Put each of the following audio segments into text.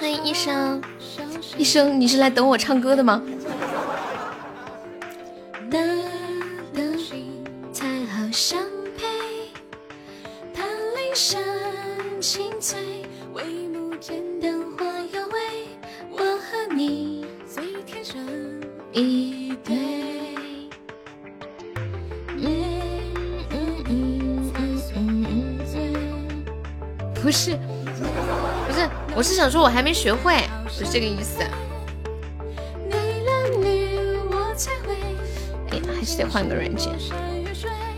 欢迎医生，医生，你是来等我唱歌的吗？想说，我还没学会，不是这个意思。哎，还是得换个软件。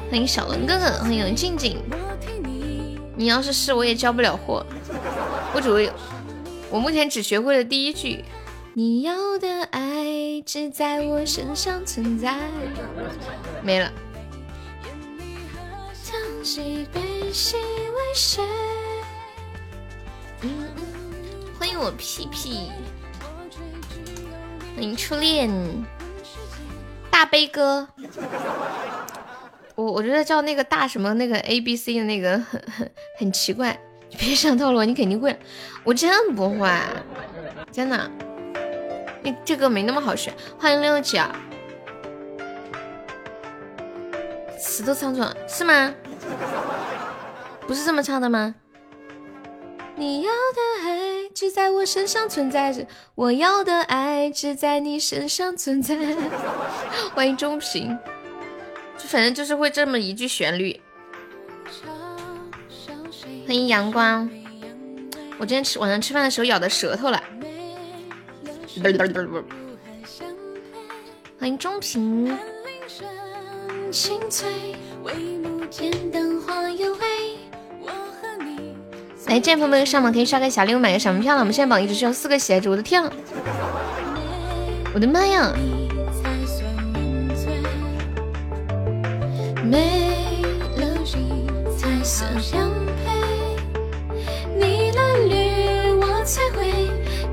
欢迎小龙哥哥，欢迎静静。你要是试，我也交不了货。我只会，我目前只学会了第一句。你要的爱只在我身上存在，没了。屁屁，欢迎初恋大悲哥。我我觉得叫那个大什么那个 A B C 的那个很很很奇怪，你别上套路，你肯定会。我真不会，真的。你这个没那么好学。欢迎六九，词都唱错了是吗？不是这么唱的吗？你要的爱只在我身上存在着，我要的爱只在你身上存在。欢迎中平，就反正就是会这么一句旋律。欢迎阳光，我今天吃晚上吃饭的时候咬的舌头了。欢迎中平。来，见朋友们上榜可以刷个小礼物，买个小门票了。我们现在榜一只需要四个鞋子，我的天，我的妈呀！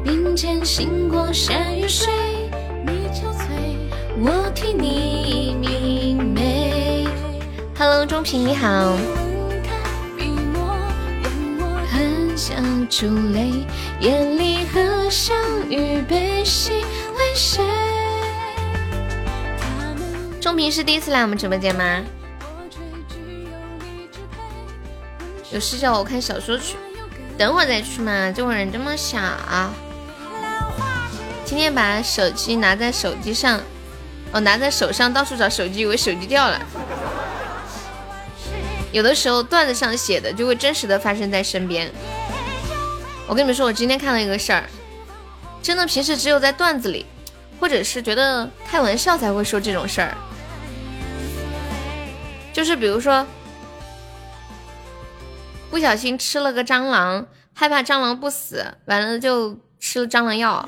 并肩行过山与水，你憔悴，我替你明媚。Hello，钟平你好。笑珠泪，眼里合上与悲喜为谁？钟平是第一次来我们直播间吗？有事叫我看小说去，等会再去嘛。这会人这么小。今天把手机拿在手机上，哦，拿在手上到处找手机，以为手机掉了。有的时候段子上写的就会真实的发生在身边。我跟你们说，我今天看了一个事儿，真的平时只有在段子里，或者是觉得开玩笑才会说这种事儿。就是比如说，不小心吃了个蟑螂，害怕蟑螂不死，完了就。吃了蟑螂药。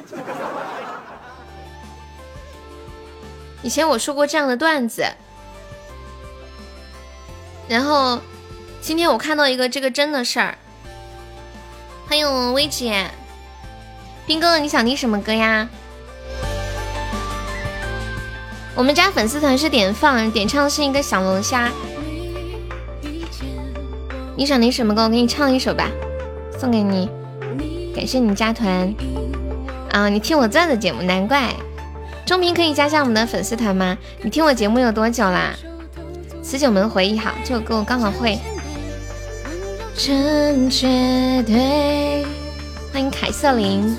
以前我说过这样的段子，然后今天我看到一个这个真的事儿。欢迎我薇姐，兵哥哥，你想听什么歌呀？我们家粉丝团是点放，点唱是一个小龙虾。你想听什么歌？我给你唱一首吧，送给你。感谢你加团啊！你听我这的节目，难怪。钟平可以加下我们的粉丝团吗？你听我节目有多久啦？此九门回忆好，这首歌我刚好会。成绝对，欢迎凯瑟琳。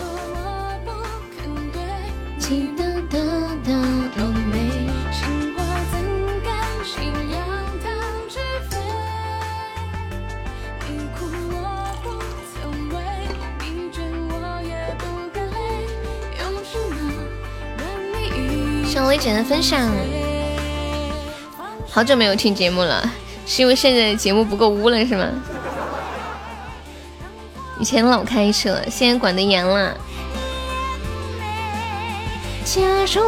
微姐的分享，好久没有听节目了，是因为现在的节目不够污了是吗？以前老开车，现在管得严了。假如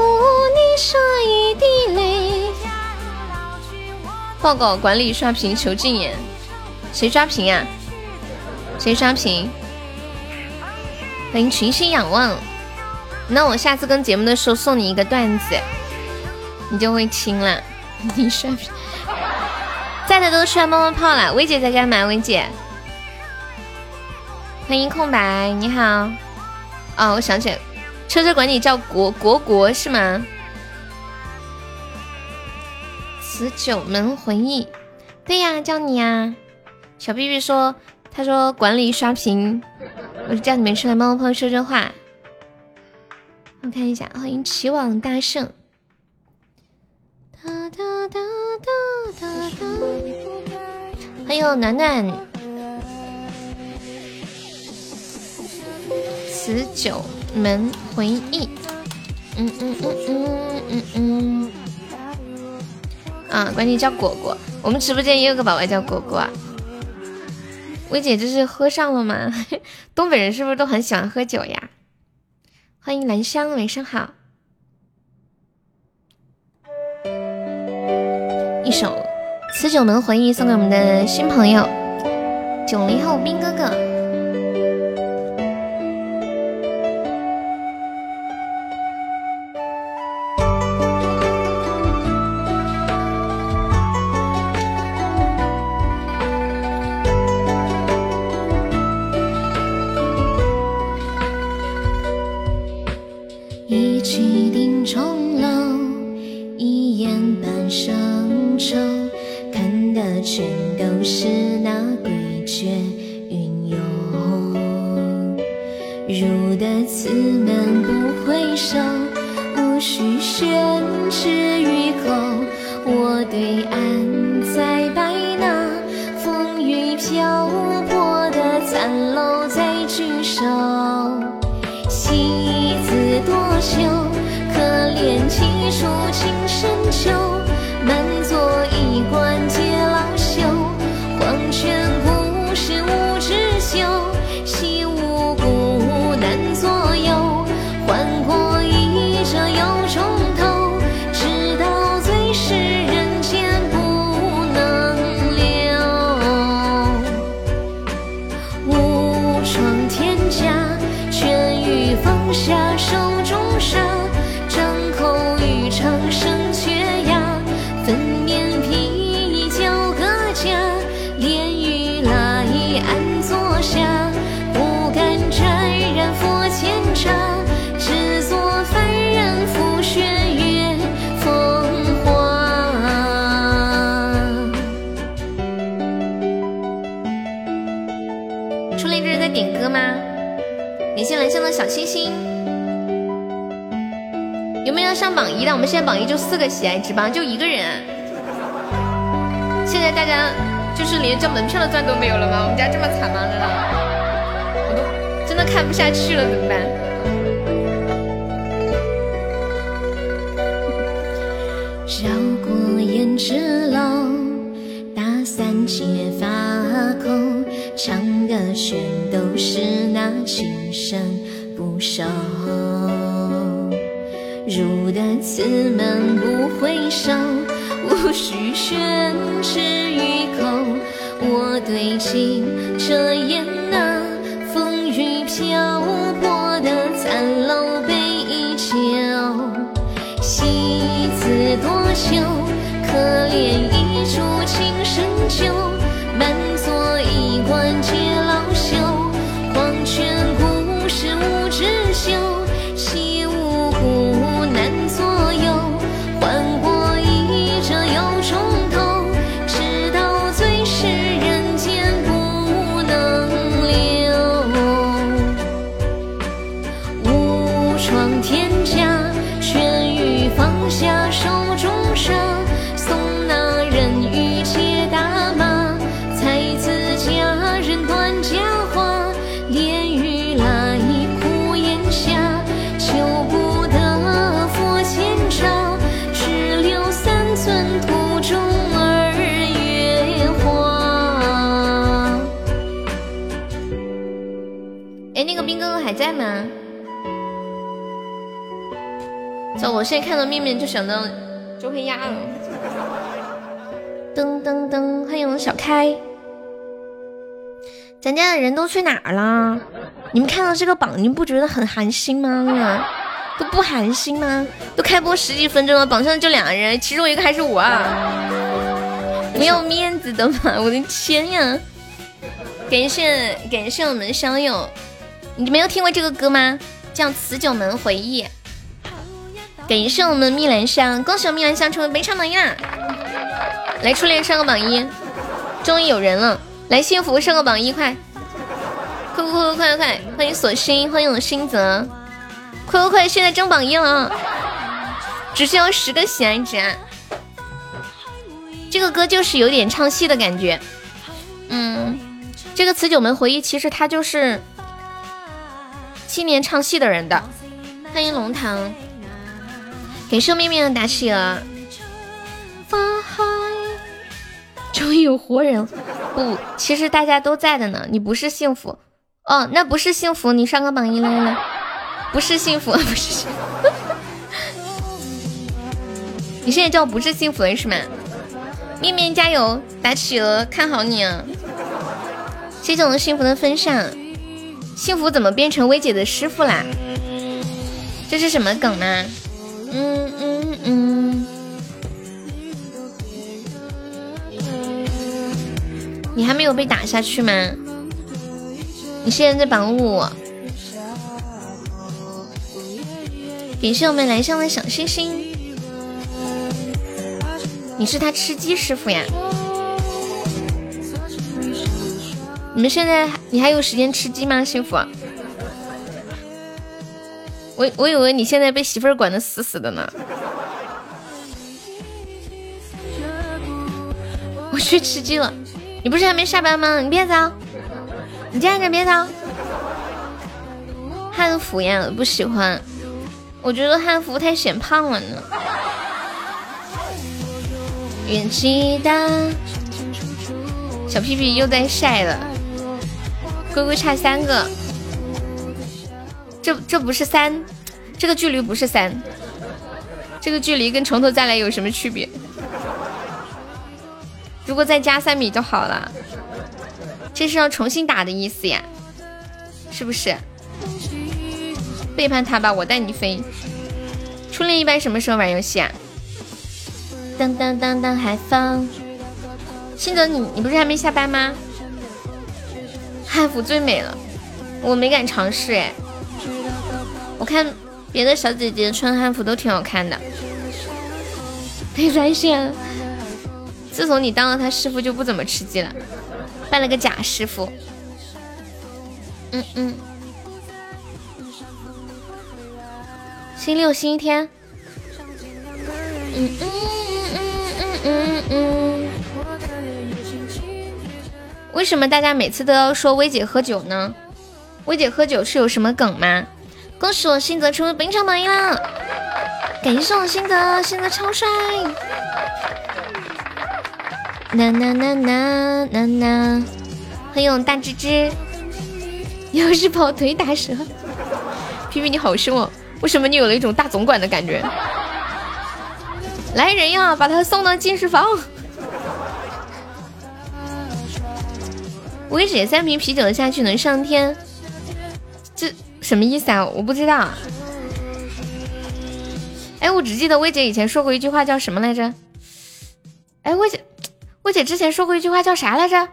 你是一滴泪。报告管理刷屏求禁言，谁刷屏啊？谁刷屏？欢迎群星仰望。那我下次跟节目的时候送你一个段子，你就会听了。你刷屏，在的都出来冒冒泡了。薇姐在干嘛？薇姐，欢迎空白，你好。哦，我想起来，车车管理叫国国国是吗？十九门回忆，对呀，叫你呀。小屁屁说，他说管理刷屏，我就叫你们出来帮我朋友说说话。我看一下，欢迎齐网大圣。哒哒哒哒哒哒。欢迎暖暖。十九门回忆。嗯嗯嗯嗯嗯嗯。啊，管你叫果果。我们直播间也有个宝宝叫果果啊。薇姐这是喝上了吗？东北人是不是都很喜欢喝酒呀？欢迎兰香，晚上好。一首《辞九门回忆》送给我们的新朋友九零后兵哥哥。喜爱值班就一个人，现在大家就是连交门票的钻都没有了吗？我们家这么惨吗？真的，我都真的看不下去了，怎么办？绕过胭脂楼，打散结发口，唱歌全都是那情深不寿。入得此门不回首，无需宣之于口。我对镜遮掩那风雨漂泊的残楼悲酒，戏子多秋？可怜我现在看到面面就想到周黑鸭了。噔噔噔，欢迎我小开。咱家的人都去哪儿了？你们看到这个榜，你们不觉得很寒心吗？都不寒心吗？都开播十几分钟了，榜上就两个人，其中一个还是我啊，没有面子的吗？我的天呀！感谢感谢我们的香友。你没有听过这个歌吗？叫辞九门回忆。感谢我们蜜兰香，恭喜我们蜜兰香成为本场榜一啦！来初恋上个榜一，终于有人了！来幸福上个榜一，快快快快快快快！欢迎锁心，欢迎我心泽，快快快！现在争榜一了，只需要十个喜爱值。这个歌就是有点唱戏的感觉，嗯，这个辞九门回忆其实它就是七年唱戏的人的。欢迎龙堂。感谢妹妹的打企鹅，终于有活人不，其实大家都在的呢。你不是幸福哦，那不是幸福，你上个榜一来来，不是幸福，不是幸福。你现在叫不是幸福了是吗？面面加油，打企鹅，看好你啊！谢谢我们幸福的分享。幸福怎么变成薇姐的师傅啦？这是什么梗吗？嗯嗯嗯，你还没有被打下去吗？你现在在榜五。感谢我们蓝上的小星星。你是他吃鸡师傅呀？你们现在你还有时间吃鸡吗，幸福？我我以为你现在被媳妇儿管的死死的呢。我去吃鸡了，你不是还没下班吗？你别走，你站着别走。汉服呀，不喜欢，我觉得汉服太显胖了呢。元气大，小屁屁又在晒了，龟龟差三个。这这不是三，这个距离不是三，这个距离跟从头再来有什么区别？如果再加三米就好了，这是要重新打的意思呀，是不是？背叛他吧，我带你飞。初恋一般什么时候玩游戏啊？当当当当，海风。新泽，你你不是还没下班吗？汉服最美了，我没敢尝试哎。我看别的小姐姐穿汉服都挺好看的，被发现了。自从你当了他师傅，就不怎么吃鸡了，办了个假师傅。嗯嗯。星期六、星期天。嗯嗯嗯嗯嗯嗯。为什么大家每次都要说薇姐喝酒呢？薇姐喝酒是有什么梗吗？恭喜我新泽成为本场榜一啦！感谢送我新泽，新泽超帅！呐呐呐呐呐呐！欢迎我大芝芝，又是跑腿打折。皮皮你好凶哦，为什么你有了一种大总管的感觉？来人呀，把他送到禁食房！薇姐三瓶啤酒下去能上天，这。什么意思啊？我不知道。哎，我只记得薇姐以前说过一句话，叫什么来着？哎，薇姐，薇姐之前说过一句话，叫啥来着？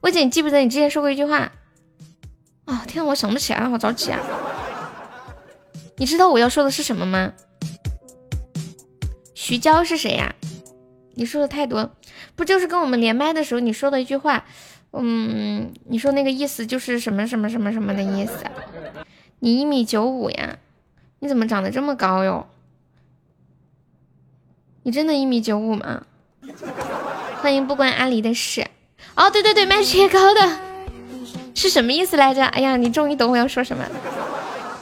薇姐，你记不得你之前说过一句话？哦，天，我想不起来了，好着急啊！你知道我要说的是什么吗？徐娇是谁呀？你说的太多，不就是跟我们连麦的时候你说的一句话？嗯，你说那个意思就是什么什么什么什么的意思？你一米九五呀？你怎么长得这么高哟？你真的一米九五吗？欢迎不关阿离的事。哦，对对对，卖切糕的是什么意思来着？哎呀，你终于懂我要说什么，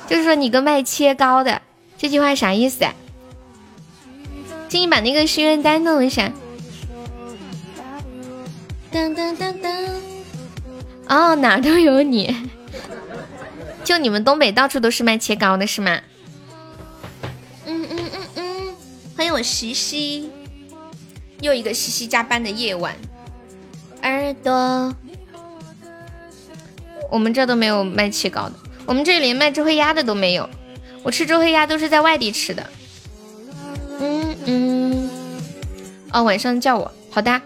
就是说你个卖切糕的，这句话啥意思？请你把那个心愿单弄一下。噔噔噔噔，哦，哪都有你，就你们东北到处都是卖切糕的是吗？嗯嗯嗯嗯，欢迎我西西，又一个西西加班的夜晚。耳朵，我们这都没有卖切糕的，我们这里连卖周黑鸭的都没有，我吃周黑鸭都是在外地吃的。嗯嗯，哦，晚上叫我，好的。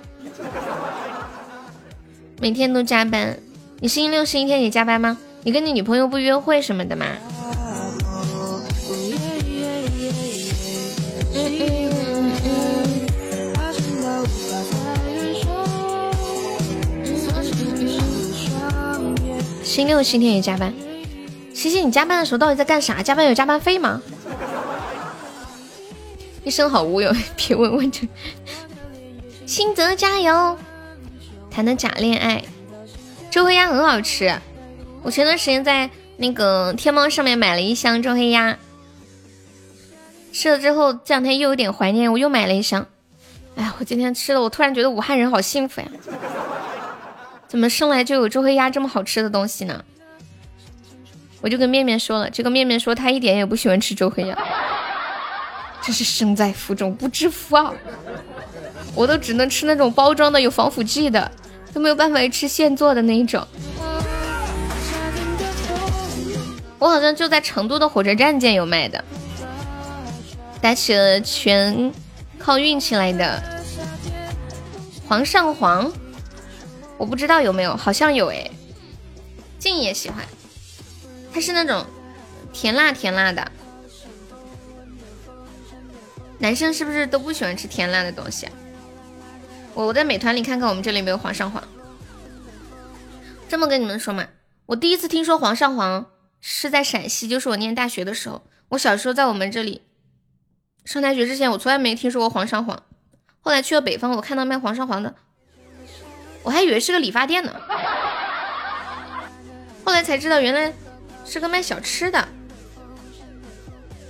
每天都加班。你星期六、星期天也加班吗？你跟你女朋友不约会什么的吗？星期六、星期天也加班。西西，你加班的时候到底在干啥？加班有加班费吗？一生好无忧，别问问这。新泽加油！谈的假恋爱。周黑鸭很好吃，我前段时间在那个天猫上面买了一箱周黑鸭，吃了之后这两天又有点怀念，我又买了一箱。哎呀，我今天吃了，我突然觉得武汉人好幸福呀！怎么生来就有周黑鸭这么好吃的东西呢？我就跟面面说了，这个面面说他一点也不喜欢吃周黑鸭，真是生在福中不知福啊！我都只能吃那种包装的有防腐剂的。都没有办法吃现做的那一种，我好像就在成都的火车站见有卖的，打起了全靠运气来的。皇上皇，我不知道有没有，好像有哎，静也喜欢，它是那种甜辣甜辣的，男生是不是都不喜欢吃甜辣的东西啊？我我在美团里看看，我们这里有没有皇上皇。这么跟你们说嘛，我第一次听说皇上皇是在陕西，就是我念大学的时候。我小时候在我们这里上大学之前，我从来没听说过皇上皇。后来去了北方，我看到卖皇上皇的，我还以为是个理发店呢。后来才知道，原来是个卖小吃的。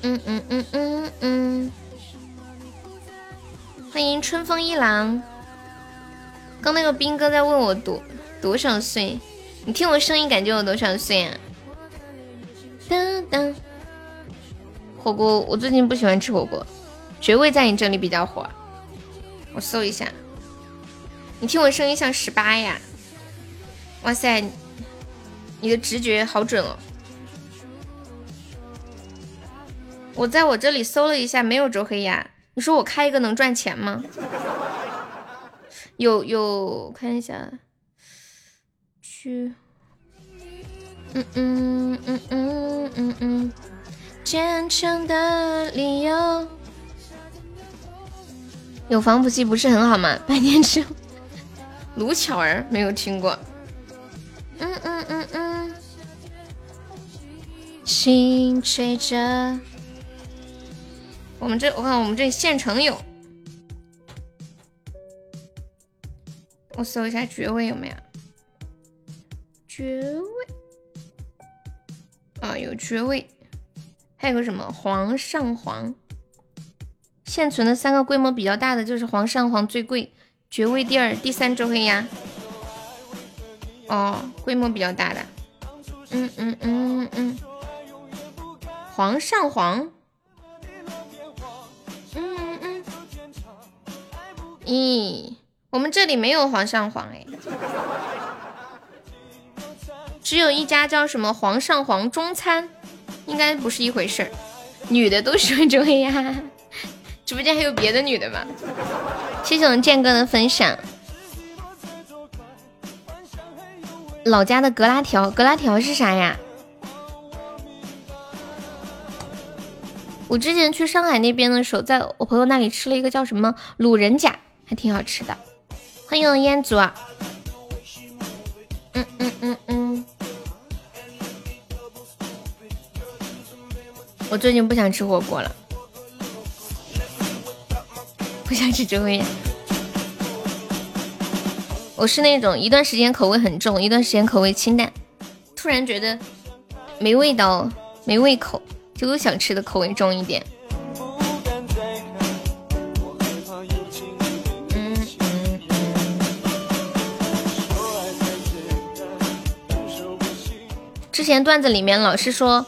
嗯嗯嗯嗯嗯，欢迎春风一郎。刚那个兵哥在问我多多少岁，你听我声音感觉我多少岁啊？当当，火锅我最近不喜欢吃火锅，绝味在你这里比较火。我搜一下，你听我声音像十八呀？哇塞，你的直觉好准哦！我在我这里搜了一下，没有周黑鸭。你说我开一个能赚钱吗？有有看一下，去，嗯嗯嗯嗯嗯嗯，坚强的理由，有防腐剂不是很好吗？百年之卢巧儿没有听过，嗯嗯嗯嗯，心吹着，我们这我看我们这县城有。我搜一下爵位有没有？爵位啊，有爵位，还有个什么皇上皇？现存的三个规模比较大的就是皇上皇最贵，爵位第二，第三周黑鸭。哦，规模比较大的，嗯嗯嗯嗯，皇上皇，嗯嗯嗯，咦。我们这里没有皇上皇哎，只有一家叫什么皇上皇中餐，应该不是一回事儿。女的都喜欢周黑鸭，直播间还有别的女的吗？谢谢我们建哥的分享。老家的格拉条，格拉条是啥呀？我之前去上海那边的时候，在我朋友那里吃了一个叫什么卤人甲，还挺好吃的。欢迎烟竹啊！嗯嗯嗯嗯，我最近不想吃火锅了，不想吃周黑鸭。我是那种一段时间口味很重，一段时间口味清淡，突然觉得没味道、没胃口，就想吃的口味重一点。之前段子里面老是说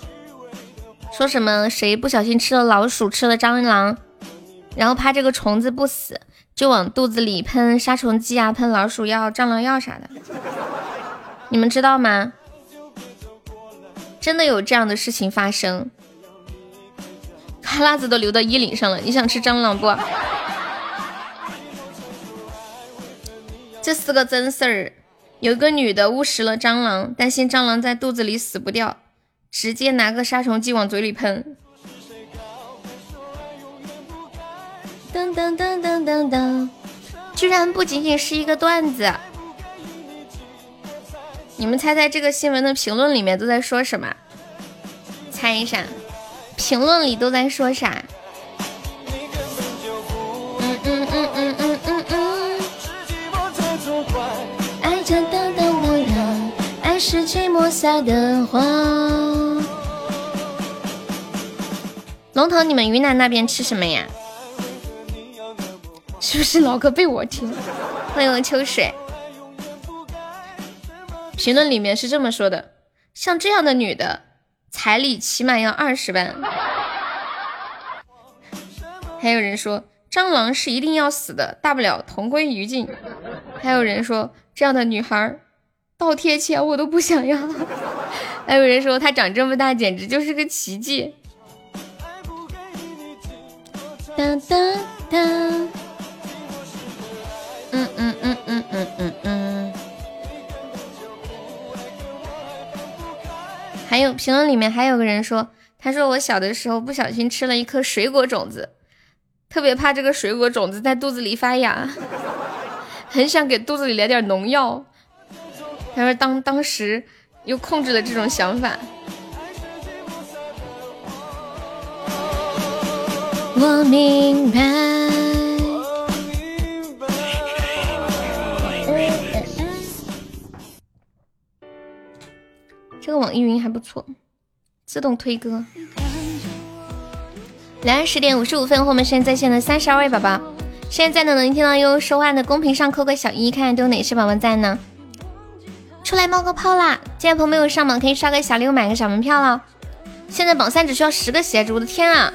说什么谁不小心吃了老鼠吃了蟑螂，然后怕这个虫子不死，就往肚子里喷杀虫剂啊，喷老鼠药、蟑螂药啥的。你们知道吗？真的有这样的事情发生，哈喇子都流到衣领上了。你想吃蟑螂不？这是个真事儿。有个女的误食了蟑螂，担心蟑螂在肚子里死不掉，直接拿个杀虫剂往嘴里喷。噔噔噔噔噔噔，居然不仅仅是一个段子。你们猜猜这个新闻的评论里面都在说什么？猜一下，评论里都在说啥？嗯嗯嗯嗯嗯嗯嗯。是寂寞下的花。龙头，你们云南那边吃什么呀？是不是老哥被我听？欢迎我秋水。评论里面是这么说的：像这样的女的，彩礼起码要二十万。还有人说蟑螂是一定要死的，大不了同归于尽。还有人说这样的女孩倒贴钱我都不想要。还 有人说他长这么大简直就是个奇迹。哒哒哒。嗯嗯嗯嗯嗯嗯嗯。还有评论里面还有个人说，他说我小的时候不小心吃了一颗水果种子，特别怕这个水果种子在肚子里发芽，很想给肚子里来点农药。他说当当时又控制了这种想法。我明白。这个网易云还不错，自动推歌。两十点五十五分，我们现在在线的三十二位宝宝，现在在的能听到悠悠说话的公屏上扣个小一，看看都有哪些宝宝在呢？出来冒个泡啦！进来朋友没有上榜，可以刷个小六，买个小门票了。现在榜三只需要十个鞋子，我的天啊！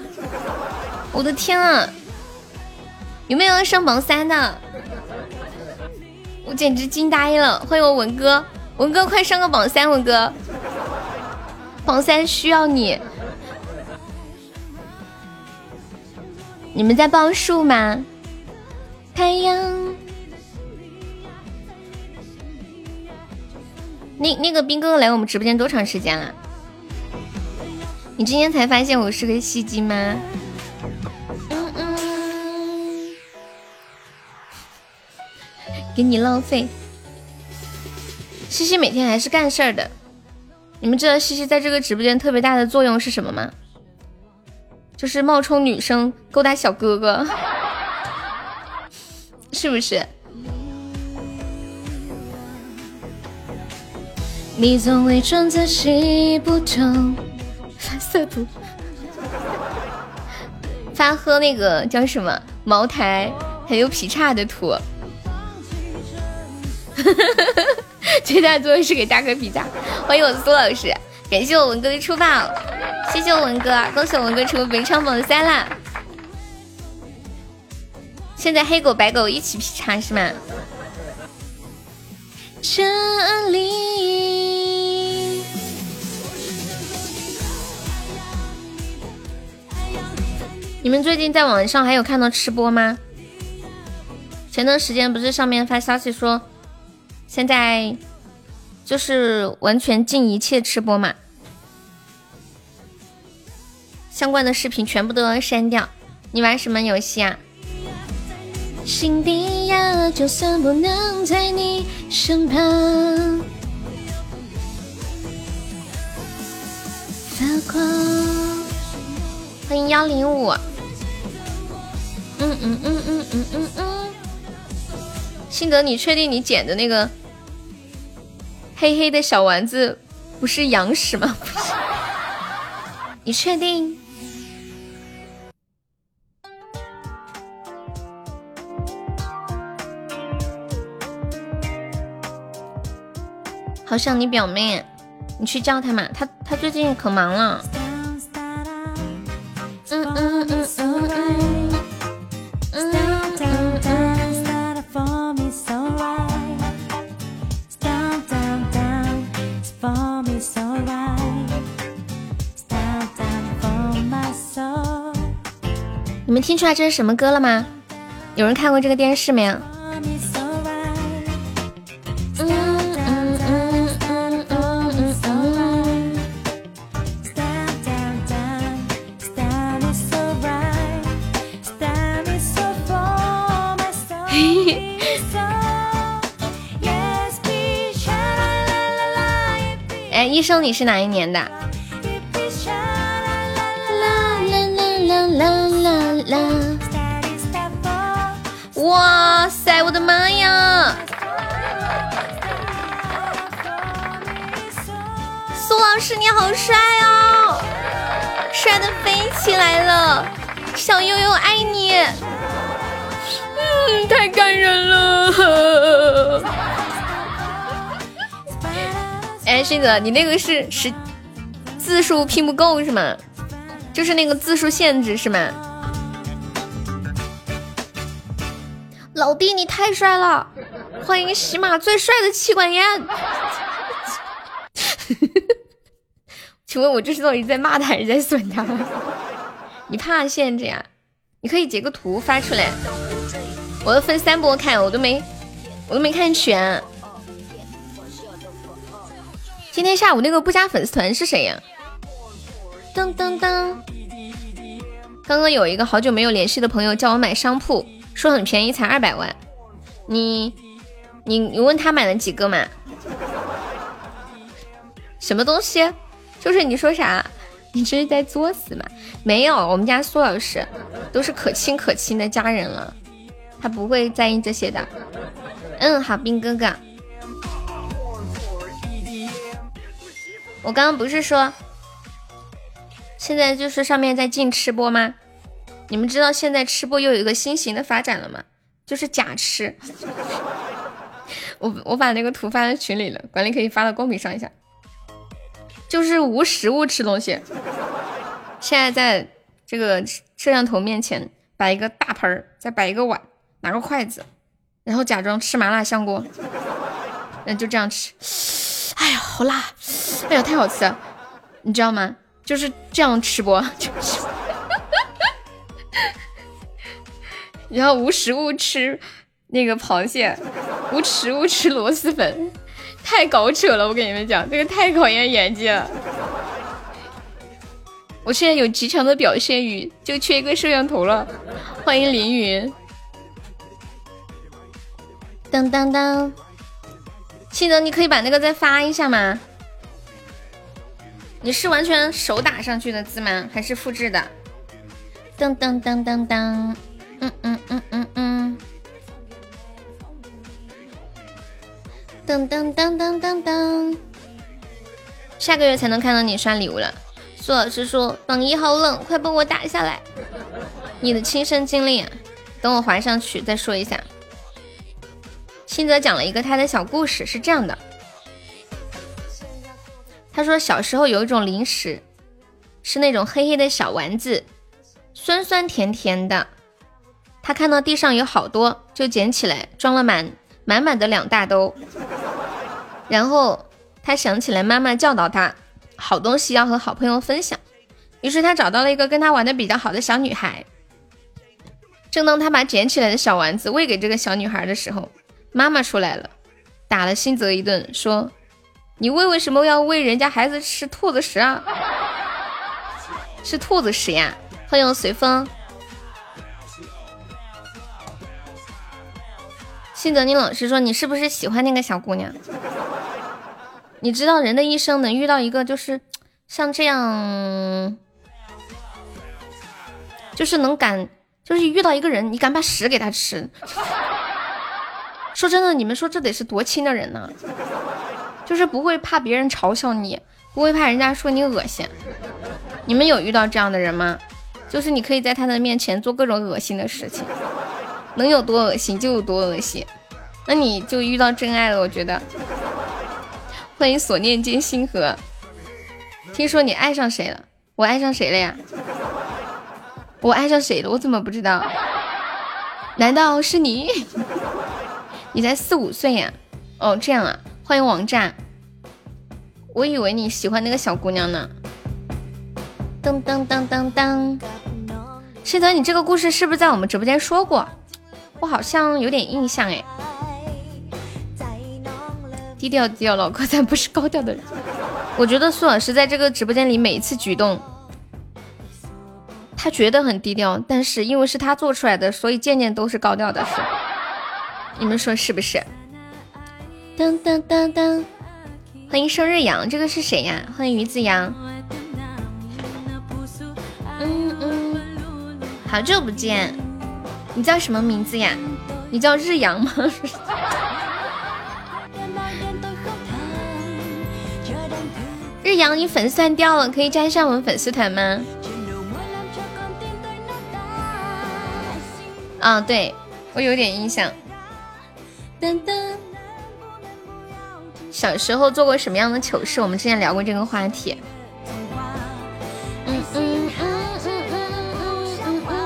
我的天啊！有没有要上榜三的？我简直惊呆了！欢迎我文哥，文哥快上个榜三，文哥。榜三需要你，你们在报数吗？太阳，那那个兵哥哥来我们直播间多长时间了？你今天才发现我是个戏精吗？嗯嗯，给你浪费。西西每天还是干事儿的。你们知道西西在这个直播间特别大的作用是什么吗？就是冒充女生勾搭小哥哥，是不是？你总伪装自己不懂，发色图，发喝那个叫什么茅台，还有劈叉的图。最大作用是给大哥劈叉，欢迎我苏老师，感谢我文哥的出宝，谢谢我文哥，恭喜我文哥成为本场榜三啦！现在黑狗白狗一起劈叉是吗？这里，你们最近在网上还有看到吃播吗？前段时间不是上面发消息说。现在就是完全禁一切吃播嘛，相关的视频全部都要删掉。你玩什么游戏啊？心底呀，就算不能在你身旁发光。欢迎幺零五。嗯嗯嗯嗯嗯嗯嗯。信德，你确定你捡的那个？黑黑的小丸子不是羊屎吗？你确定？好想你表妹，你去叫她嘛，她她最近可忙了。嗯嗯嗯嗯嗯。你们听出来这是什么歌了吗？有人看过这个电视没有？生，你是哪一年的？哇塞，我的妈呀！苏老师你好帅哦，帅的飞起来了！小悠悠爱你，嗯，太感人了。哎，星子，你那个是是字数拼不够是吗？就是那个字数限制是吗？老弟，你太帅了！欢迎喜马最帅的妻管严。请问，我这是到底在骂他还是在损他？你怕限制呀？你可以截个图发出来。我都分三波看，我都没，我都没看全。今天下午那个不加粉丝团是谁呀？噔噔噔！刚刚有一个好久没有联系的朋友叫我买商铺，说很便宜，才二百万。你你你问他买了几个嘛？什么东西？就是你说啥？你这是在作死吗？没有，我们家苏老师都是可亲可亲的家人了，他不会在意这些的。嗯，好，兵哥哥。我刚刚不是说，现在就是上面在进吃播吗？你们知道现在吃播又有一个新型的发展了吗？就是假吃。我我把那个图发在群里了，管理可以发到公屏上一下。就是无食物吃东西。现在在这个摄像头面前摆一个大盆儿，再摆一个碗，拿个筷子，然后假装吃麻辣香锅，那就这样吃。哎呀，好辣！哎呀，太好吃了，你知道吗？就是这样吃播，然后无食物吃那个螃蟹，无食物吃螺蛳粉，太搞扯了！我跟你们讲，这个太考验演技了。我现在有极强的表现欲，就缺一个摄像头了。欢迎凌云，当当当。记得你可以把那个再发一下吗？你是完全手打上去的字吗？还是复制的？噔噔噔噔噔，嗯嗯嗯嗯嗯，噔噔噔噔噔噔，下个月才能看到你刷礼物了。苏老师说榜一好冷，快帮我打下来。你的亲身经历，等我划上去再说一下。新泽讲了一个他的小故事，是这样的。他说小时候有一种零食，是那种黑黑的小丸子，酸酸甜甜的。他看到地上有好多，就捡起来装了满满满的两大兜。然后他想起来妈妈教导他，好东西要和好朋友分享。于是他找到了一个跟他玩的比较好的小女孩。正当他把捡起来的小丸子喂给这个小女孩的时候，妈妈出来了，打了新泽一顿，说：“你喂为什么要喂人家孩子吃兔子屎啊？吃兔子屎呀！”欢迎随风。新泽，你老实说，你是不是喜欢那个小姑娘？你知道人的一生能遇到一个就是像这样，就是能敢，就是遇到一个人，你敢把屎给他吃？说真的，你们说这得是多亲的人呢？就是不会怕别人嘲笑你，不会怕人家说你恶心。你们有遇到这样的人吗？就是你可以在他的面前做各种恶心的事情，能有多恶心就有多恶心。那你就遇到真爱了，我觉得。欢迎所念间星河。听说你爱上谁了？我爱上谁了呀？我爱上谁了？我怎么不知道？难道是你？你才四五岁呀？哦，这样啊！欢迎王炸，我以为你喜欢那个小姑娘呢。噔噔噔噔噔，师德，你这个故事是不是在我们直播间说过？我好像有点印象哎。低调低调，老哥，咱不是高调的人。我觉得苏老师在这个直播间里每一次举动，他觉得很低调，但是因为是他做出来的，所以件件都是高调的事。你们说是不是？当当当当，欢迎生日羊，这个是谁呀？欢迎于子阳。嗯嗯，好久不见，你叫什么名字呀？你叫日阳吗？日阳，你粉丝团掉了，可以加一下我们粉丝团吗？啊，对我有点印象。噔噔。小时候做过什么样的糗事？我们之前聊过这个话题。嗯嗯嗯嗯嗯嗯。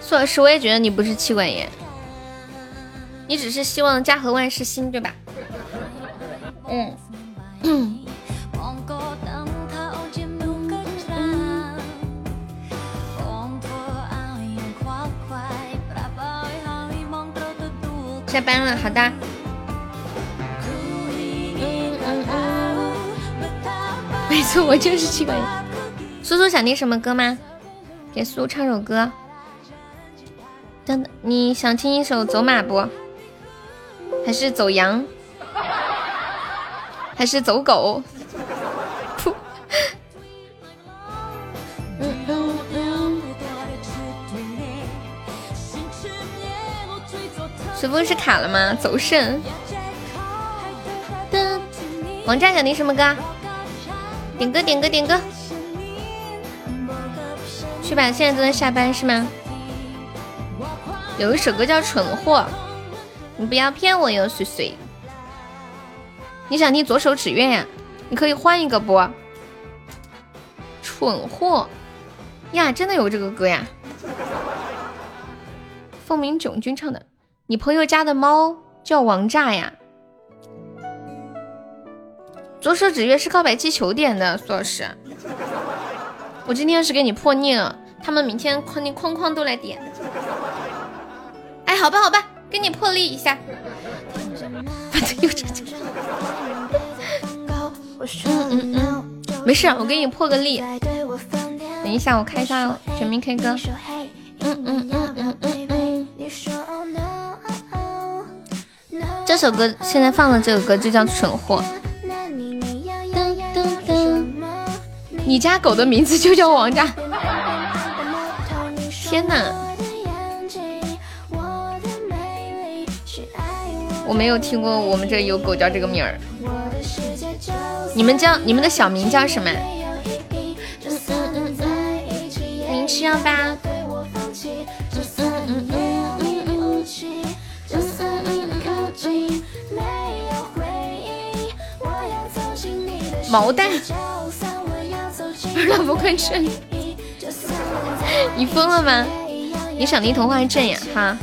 苏老师，我也觉得你不是妻管严，你只是希望家和万事兴，对吧？嗯。下班了，好的。没错，我就是这个苏苏想听什么歌吗？给苏唱首歌。等等，你想听一首走马不？还是走羊？还是走狗？噗！嗯嗯嗯。是不是卡了吗？走肾。王炸想听什么歌？点歌点歌点歌。去吧，现在都在下班是吗？有一首歌叫《蠢货》，你不要骗我哟，碎碎。你想听左手指月呀？你可以换一个不？蠢货呀，真的有这个歌呀？凤鸣囧君唱的。你朋友家的猫叫王炸呀？左手指月是告白气球点的，苏老师。我今天是给你破逆了，他们明天哐哐哐哐都来点。哎，好吧好吧，给你破例一下。又这这。嗯嗯嗯，没事，我给你破个例。等一下，我开一下全民 K 歌。嗯嗯嗯嗯嗯嗯。这首歌现在放的这个歌就叫蠢货。你家狗的名字就叫王炸。天哪！我没有听过我们这有狗叫这个名儿。你们叫你们的小名叫什么？零七幺八。毛蛋。老不快睡。你疯了吗？你想听童话镇呀？哈。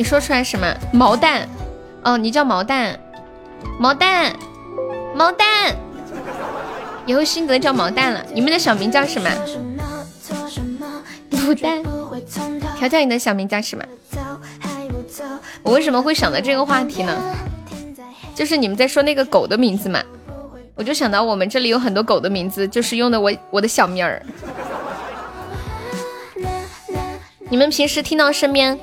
你说出来什么毛蛋？哦，你叫毛蛋，毛蛋，毛蛋，以后辛格叫毛蛋了。你们的小名叫什么？卤蛋。条条，你的小名叫什么？我为什么会想到这个话题呢？就是你们在说那个狗的名字嘛，我就想到我们这里有很多狗的名字，就是用的我我的小名儿。你们平时听到身边？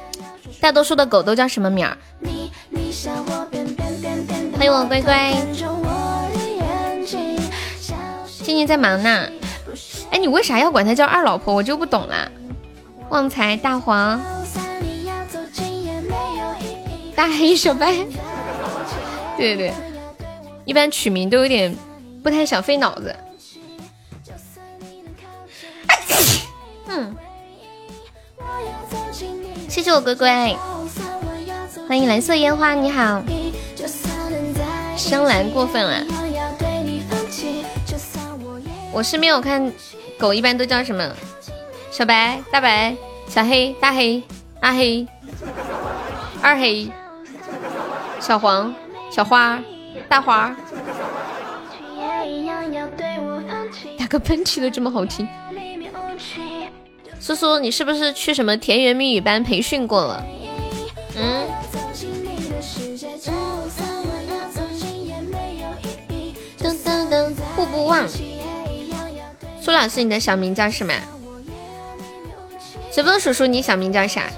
大多数的狗都叫什么名儿？欢迎我乖乖。静静在忙呢。哎，你为啥要管它叫二老婆？我就不懂了。旺财大黄，大黑小白。对对对，一般取名都有点不太想费脑子。嗯。谢谢我乖乖，欢迎蓝色烟花，你好。香兰过分了，我是没有看狗一般都叫什么小白、大白、小黑、大黑、阿黑、二黑、小黄、小花、大花。打个喷嚏都这么好听。苏苏，你是不是去什么田园蜜语班培训过了？嗯。噔噔噔，互不忘。苏老师，你的小名叫什么？随风叔叔，你小名叫啥？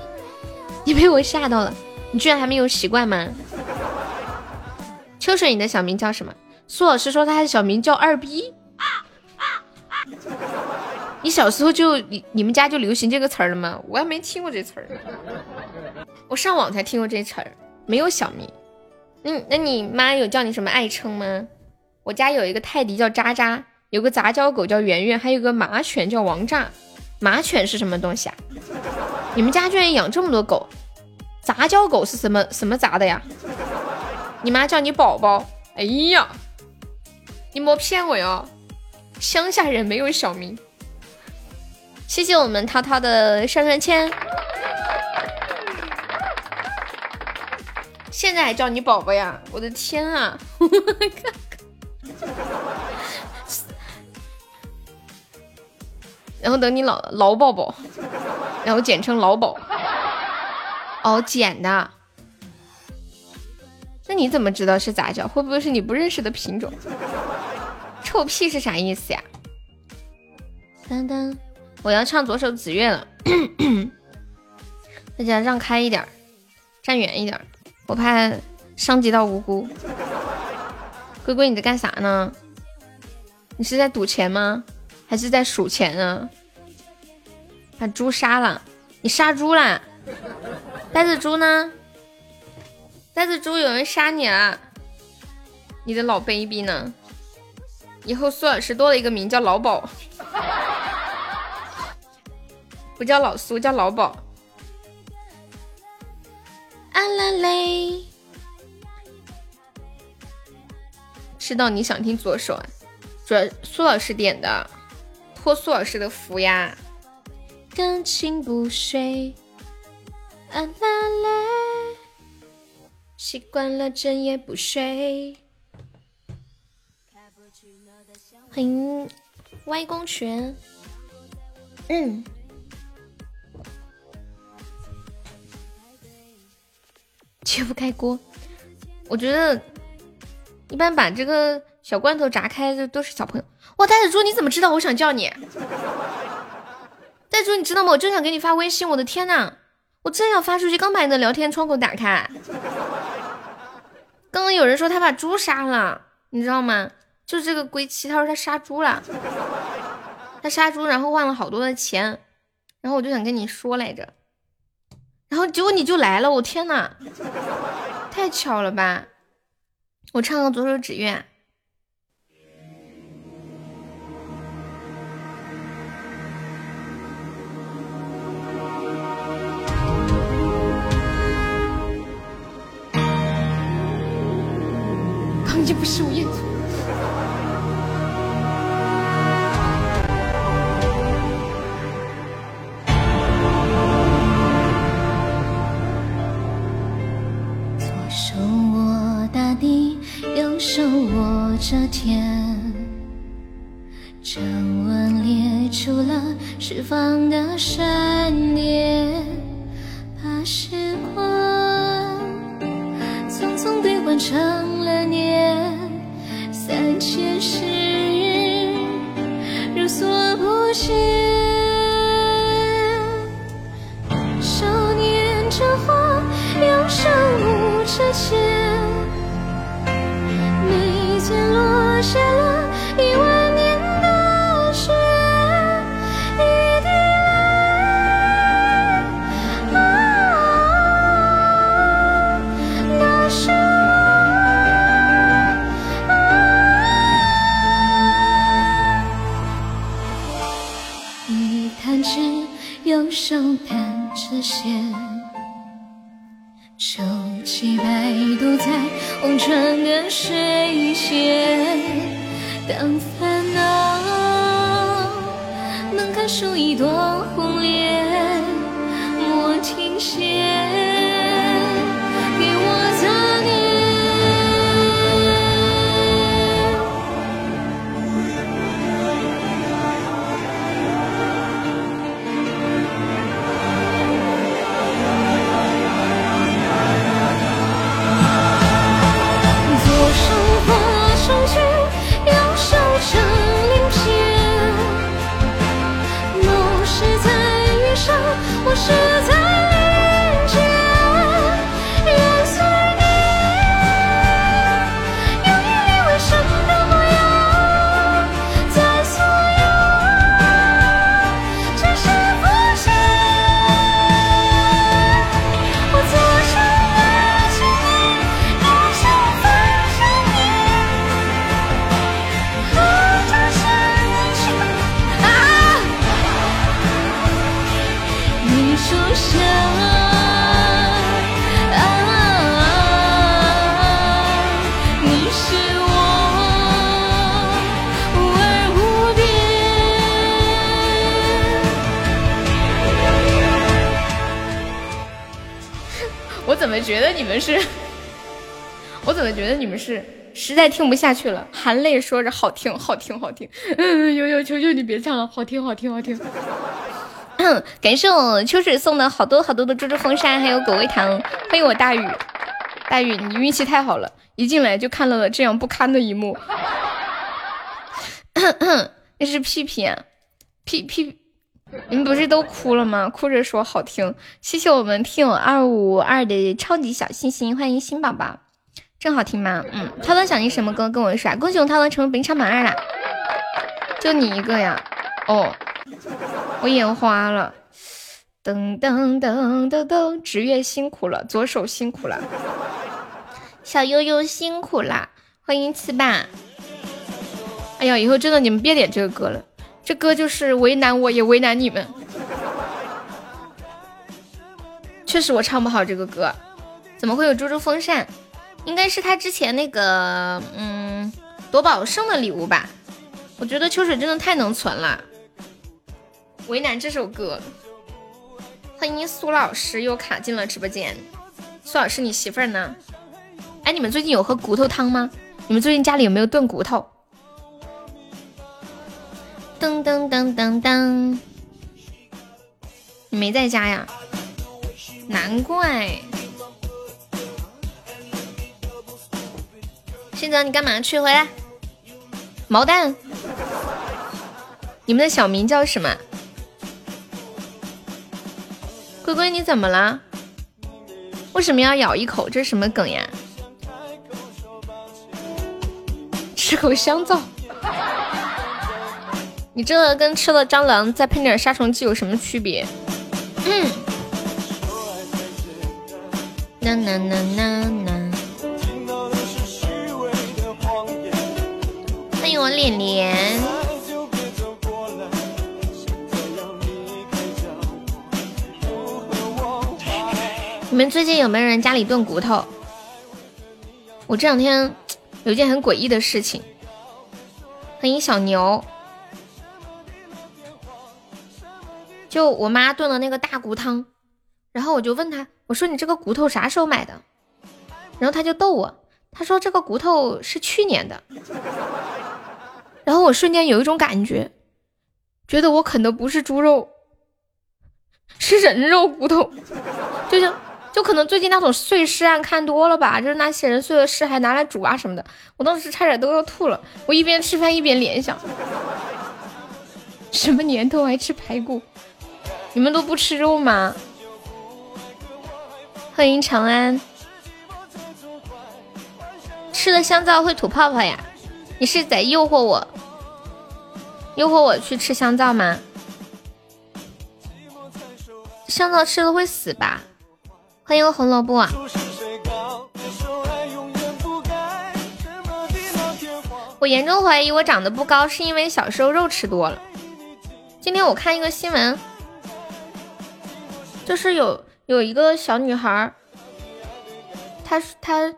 你被我吓到了，你居然还没有习惯吗？秋水，你的小名叫什么？苏老师说他的小名叫二逼。你小时候就你你们家就流行这个词儿了吗？我还没听过这词儿，我上网才听过这词儿，没有小名。嗯，那你妈有叫你什么爱称吗？我家有一个泰迪叫渣渣，有个杂交狗叫圆圆，还有个马犬叫王炸。马犬是什么东西啊？你们家居然养这么多狗？杂交狗是什么什么杂的呀？你妈叫你宝宝？哎呀，你莫骗我哟！乡下人没有小名。谢谢我们涛涛的上上签。现在还叫你宝宝呀？我的天啊！然后等你老老宝宝，然后简称老宝。哦，捡的。那你怎么知道是杂交？会不会是你不认识的品种？臭屁是啥意思呀？当当，我要唱左手紫月了，大家让开一点，站远一点。我怕伤及到无辜。龟龟，你在干啥呢？你是在赌钱吗？还是在数钱啊？把猪杀了！你杀猪啦？呆子猪呢？呆子猪，有人杀你了！你的老 baby 呢？以后苏老师多了一个名叫老宝，不叫老苏，叫老宝。啊啦嘞！知道你想听左手啊？主要苏老师点的，托苏老师的福呀。感情不睡，啊啦嘞！习惯了整夜不睡。欢迎歪公权，嗯。揭不开锅，我觉得一般把这个小罐头砸开的都是小朋友。哇，袋子猪，你怎么知道我想叫你？袋子猪，你知道吗？我正想给你发微信，我的天呐，我正要发出去，刚把你的聊天窗口打开。刚刚有人说他把猪杀了，你知道吗？就是这个龟七，他说他杀猪了，他杀猪然后换了好多的钱，然后我就想跟你说来着。然后结果你就来了，我天呐，太巧了吧！我唱个左手指月。刚就不是吴彦祖。手握着天，掌纹裂出了释放的闪电，把时光匆匆兑换成了年，三千世如所不见。弹着弦。收起百度，在忘川的水线。当烦恼能看出一朵红莲，莫停歇。是么觉得你们是？我怎么觉得你们是实在听不下去了，含泪说着好听，好听，好听。嗯，悠悠，求求你别唱了，好听，好听，好听。感谢我秋水送的好多好多的猪猪风扇，还有果味糖。欢迎我大雨，大雨，你运气太好了，一进来就看到了这样不堪的一幕。那是屁屁啊，屁屁，你们不是都哭了吗？哭着说好听。谢谢我们听友二五二的超级小心心，欢迎新宝宝，真好听吗？嗯，涛涛想听什么歌？跟我说！恭喜我涛涛成为本场榜二啦！就你一个呀？哦。我眼花了，噔噔噔噔噔，职业辛苦了，左手辛苦了，小悠悠辛苦啦，欢迎七爸。哎呀，以后真的你们别点这个歌了，这歌就是为难我也为难你们。确实我唱不好这个歌，怎么会有猪猪风扇？应该是他之前那个嗯夺宝送的礼物吧？我觉得秋水真的太能存了。为难这首歌，欢迎苏老师又卡进了直播间。苏老师，你媳妇儿呢？哎，你们最近有喝骨头汤吗？你们最近家里有没有炖骨头？噔噔噔噔噔，你没在家呀？难怪。现在你干嘛去？回来。毛蛋，你们的小名叫什么？龟龟，你怎么了？为什么要咬一口？这是什么梗呀？吃口香皂。你这个跟吃了蟑螂再喷点杀虫剂有什么区别？嗯。呐呐呐呐呐。欢迎我脸脸。你们最近有没有人家里炖骨头？我这两天 有件很诡异的事情。欢迎小牛，就我妈炖了那个大骨汤，然后我就问他，我说你这个骨头啥时候买的？然后他就逗我，他说这个骨头是去年的。然后我瞬间有一种感觉，觉得我啃的不是猪肉，是人肉骨头，就像。就可能最近那种碎尸案看多了吧，就是那些人碎了尸还拿来煮啊什么的，我当时差点都要吐了。我一边吃饭一边联想，什么年头还吃排骨？你们都不吃肉吗？欢迎长安，吃了香皂会吐泡泡呀？你是在诱惑我，诱惑我去吃香皂吗？香皂吃了会死吧？欢迎红萝卜。我严重怀疑我长得不高是因为小时候肉吃多了。今天我看一个新闻，就是有有一个小女孩，她她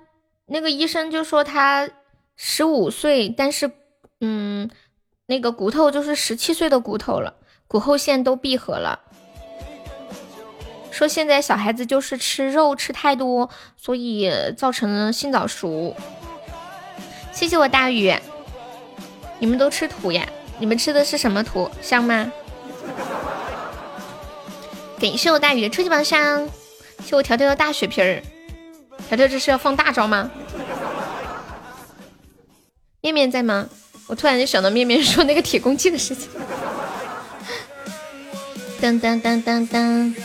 那个医生就说她十五岁，但是嗯，那个骨头就是十七岁的骨头了，骨后线都闭合了。说现在小孩子就是吃肉吃太多，所以造成了性早熟。谢谢我大宇，你们都吃土呀？你们吃的是什么土？香吗？感谢我大宇的初级宝箱，谢我条条的大血瓶儿。条条这是要放大招吗？面面在吗？我突然就想到面面说那个铁公鸡的事情。当当当当当。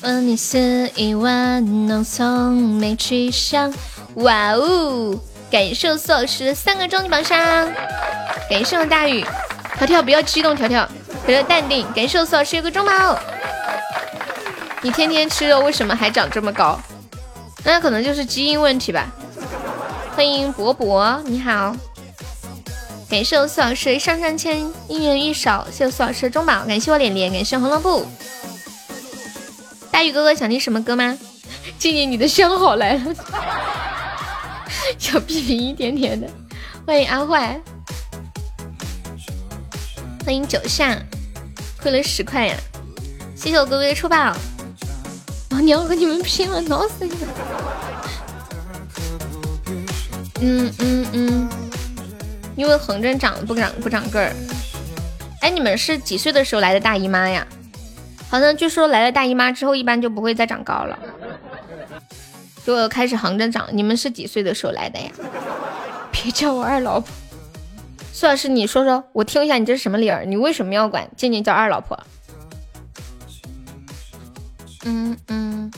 问你是一万能从没去香，哇哦！感谢苏老师三个终极榜上，感谢我大雨，条条不要激动，条条条条淡定。感谢苏老师一个中宝，你天天吃肉，为什么还长这么高？那可能就是基因问题吧。欢迎博博，你好，感谢我苏老师上上签，一元一首，谢谢苏老师的中宝，感谢我脸脸，感谢红萝卜。大宇哥哥想听什么歌吗？静静，你的相好来了，小屁屁一点点的，欢迎阿坏，欢迎九下，亏了十块呀，谢谢我哥哥的出宝，老，娘和你们拼了，挠死你们！嗯嗯嗯，因为横着长不长不长个儿。哎，你们是几岁的时候来的大姨妈呀？好像据说来了大姨妈之后，一般就不会再长高了，就开始横着长。你们是几岁的时候来的呀？别叫我二老婆。苏老师，你说说，我听一下，你这是什么理儿？你为什么要管静静叫二老婆？嗯嗯，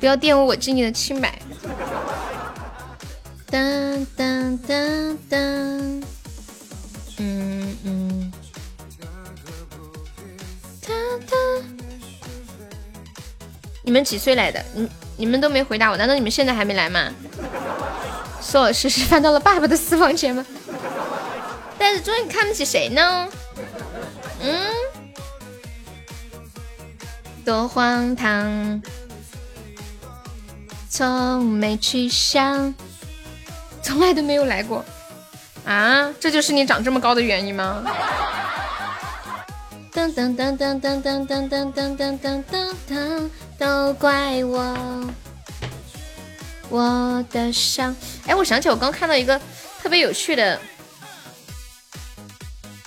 不要玷污我静静的清白。当当当当，嗯嗯，你们几岁来的？你你们都没回答我，难道你们现在还没来吗？苏老师是翻到了爸爸的私房钱吗？但是终于看不起谁呢？嗯，多荒唐，从没去想，从来都没有来过啊！这就是你长这么高的原因吗？噔噔噔噔噔噔噔噔噔噔噔噔，都怪我，我的伤。哎，我想起我刚看到一个特别有趣的。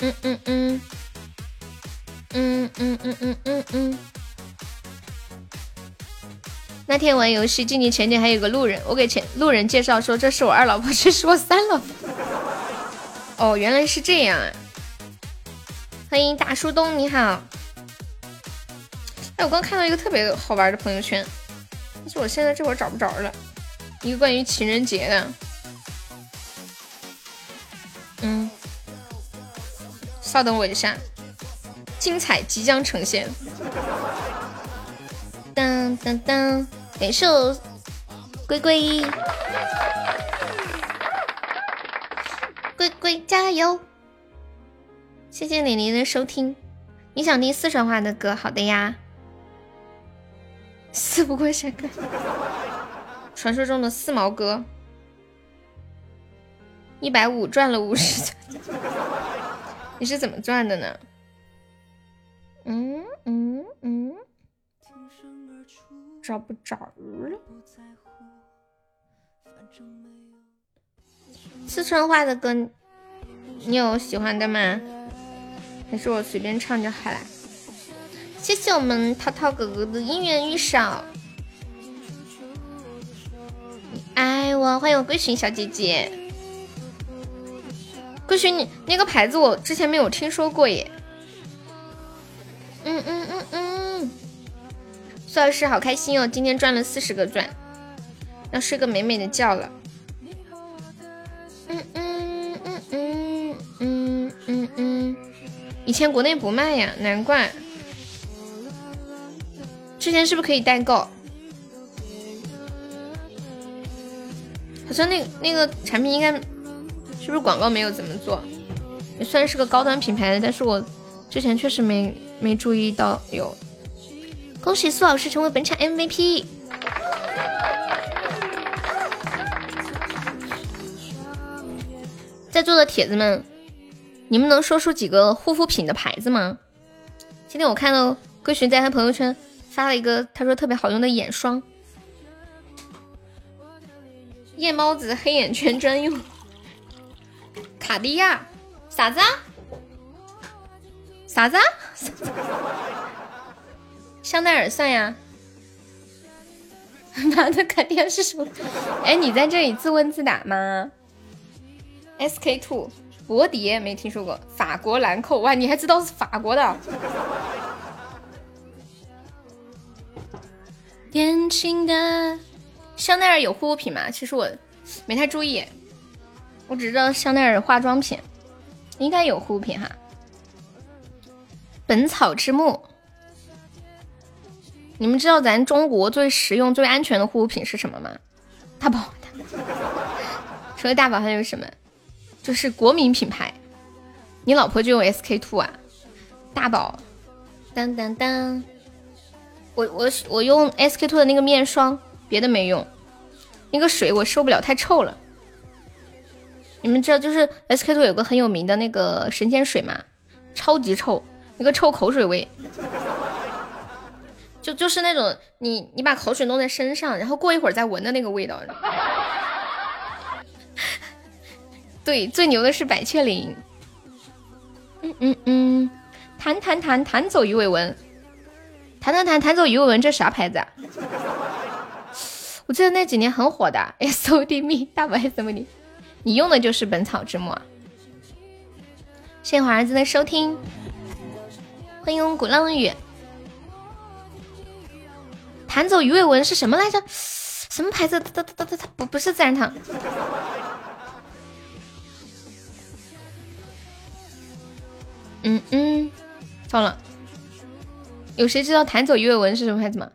嗯嗯嗯，嗯嗯嗯嗯嗯嗯。那天玩游戏，进去前面还有个路人，我给前路人介绍说这是我二老婆，这是我三老婆。哦，原来是这样啊！欢迎大树洞，你好。哎，我刚看到一个特别好玩的朋友圈，但是我现在这会儿找不着了，一个关于情人节的。嗯。稍等我一下，精彩即将呈现。当当当，感谢龟龟，龟龟加油！谢谢李黎的收听。你想听四川话的歌？好的呀。四不过山歌，传说中的四毛哥，一百五赚了五十。你是怎么赚的呢？嗯嗯嗯，找不着了。四川话的歌，你有喜欢的吗？还是我随便唱就好了？谢谢我们涛涛哥哥的姻缘玉手。你爱我，欢迎我归寻小姐姐。桂寻，你那个牌子我之前没有听说过耶。嗯嗯嗯嗯，苏老师好开心哦，今天赚了四十个钻，要睡个美美的觉了。嗯嗯嗯嗯嗯嗯嗯，以前国内不卖呀，难怪。之前是不是可以代购？好像那那个产品应该。是不是广告没有怎么做？也算是个高端品牌，但是我之前确实没没注意到有。恭喜苏老师成为本场 MVP！在座的铁子们，你们能说出几个护肤品的牌子吗？今天我看到归寻在他朋友圈发了一个，他说特别好用的眼霜，夜猫子黑眼圈专用。卡地亚，啥子？啥子？香奈儿算呀？妈的，卡地亚是什么？哎，你在这里自问自答吗？SK two，博迪没听说过，法国兰蔻哇，你还知道是法国的？年轻的香奈儿有护肤品吗？其实我没太注意。我只知道香奈儿化妆品应该有护肤品哈，本草之木。你们知道咱中国最实用、最安全的护肤品是什么吗？大宝，除了大宝还有什么？就是国民品牌。你老婆就用 SK two 啊？大宝，当当当。我我我用 SK two 的那个面霜，别的没用。那个水我受不了，太臭了。你们知道就是 S K two 有个很有名的那个神仙水吗？超级臭，一个臭口水味。就就是那种你你把口水弄在身上，然后过一会儿再闻的那个味道。对，最牛的是百雀羚。嗯嗯嗯，弹弹弹弹走鱼尾纹，弹弹弹弹走鱼尾纹，这啥牌子啊？我记得那几年很火的 S O D 蜜大宝 S M D，你用的就是本草之末。谢谢华儿子的收听，欢迎鼓浪屿。弹走鱼尾纹是什么来着？什么牌子？它它它它它不不是自然堂。嗯嗯，放了。有谁知道弹走鱼尾纹是什么牌子吗？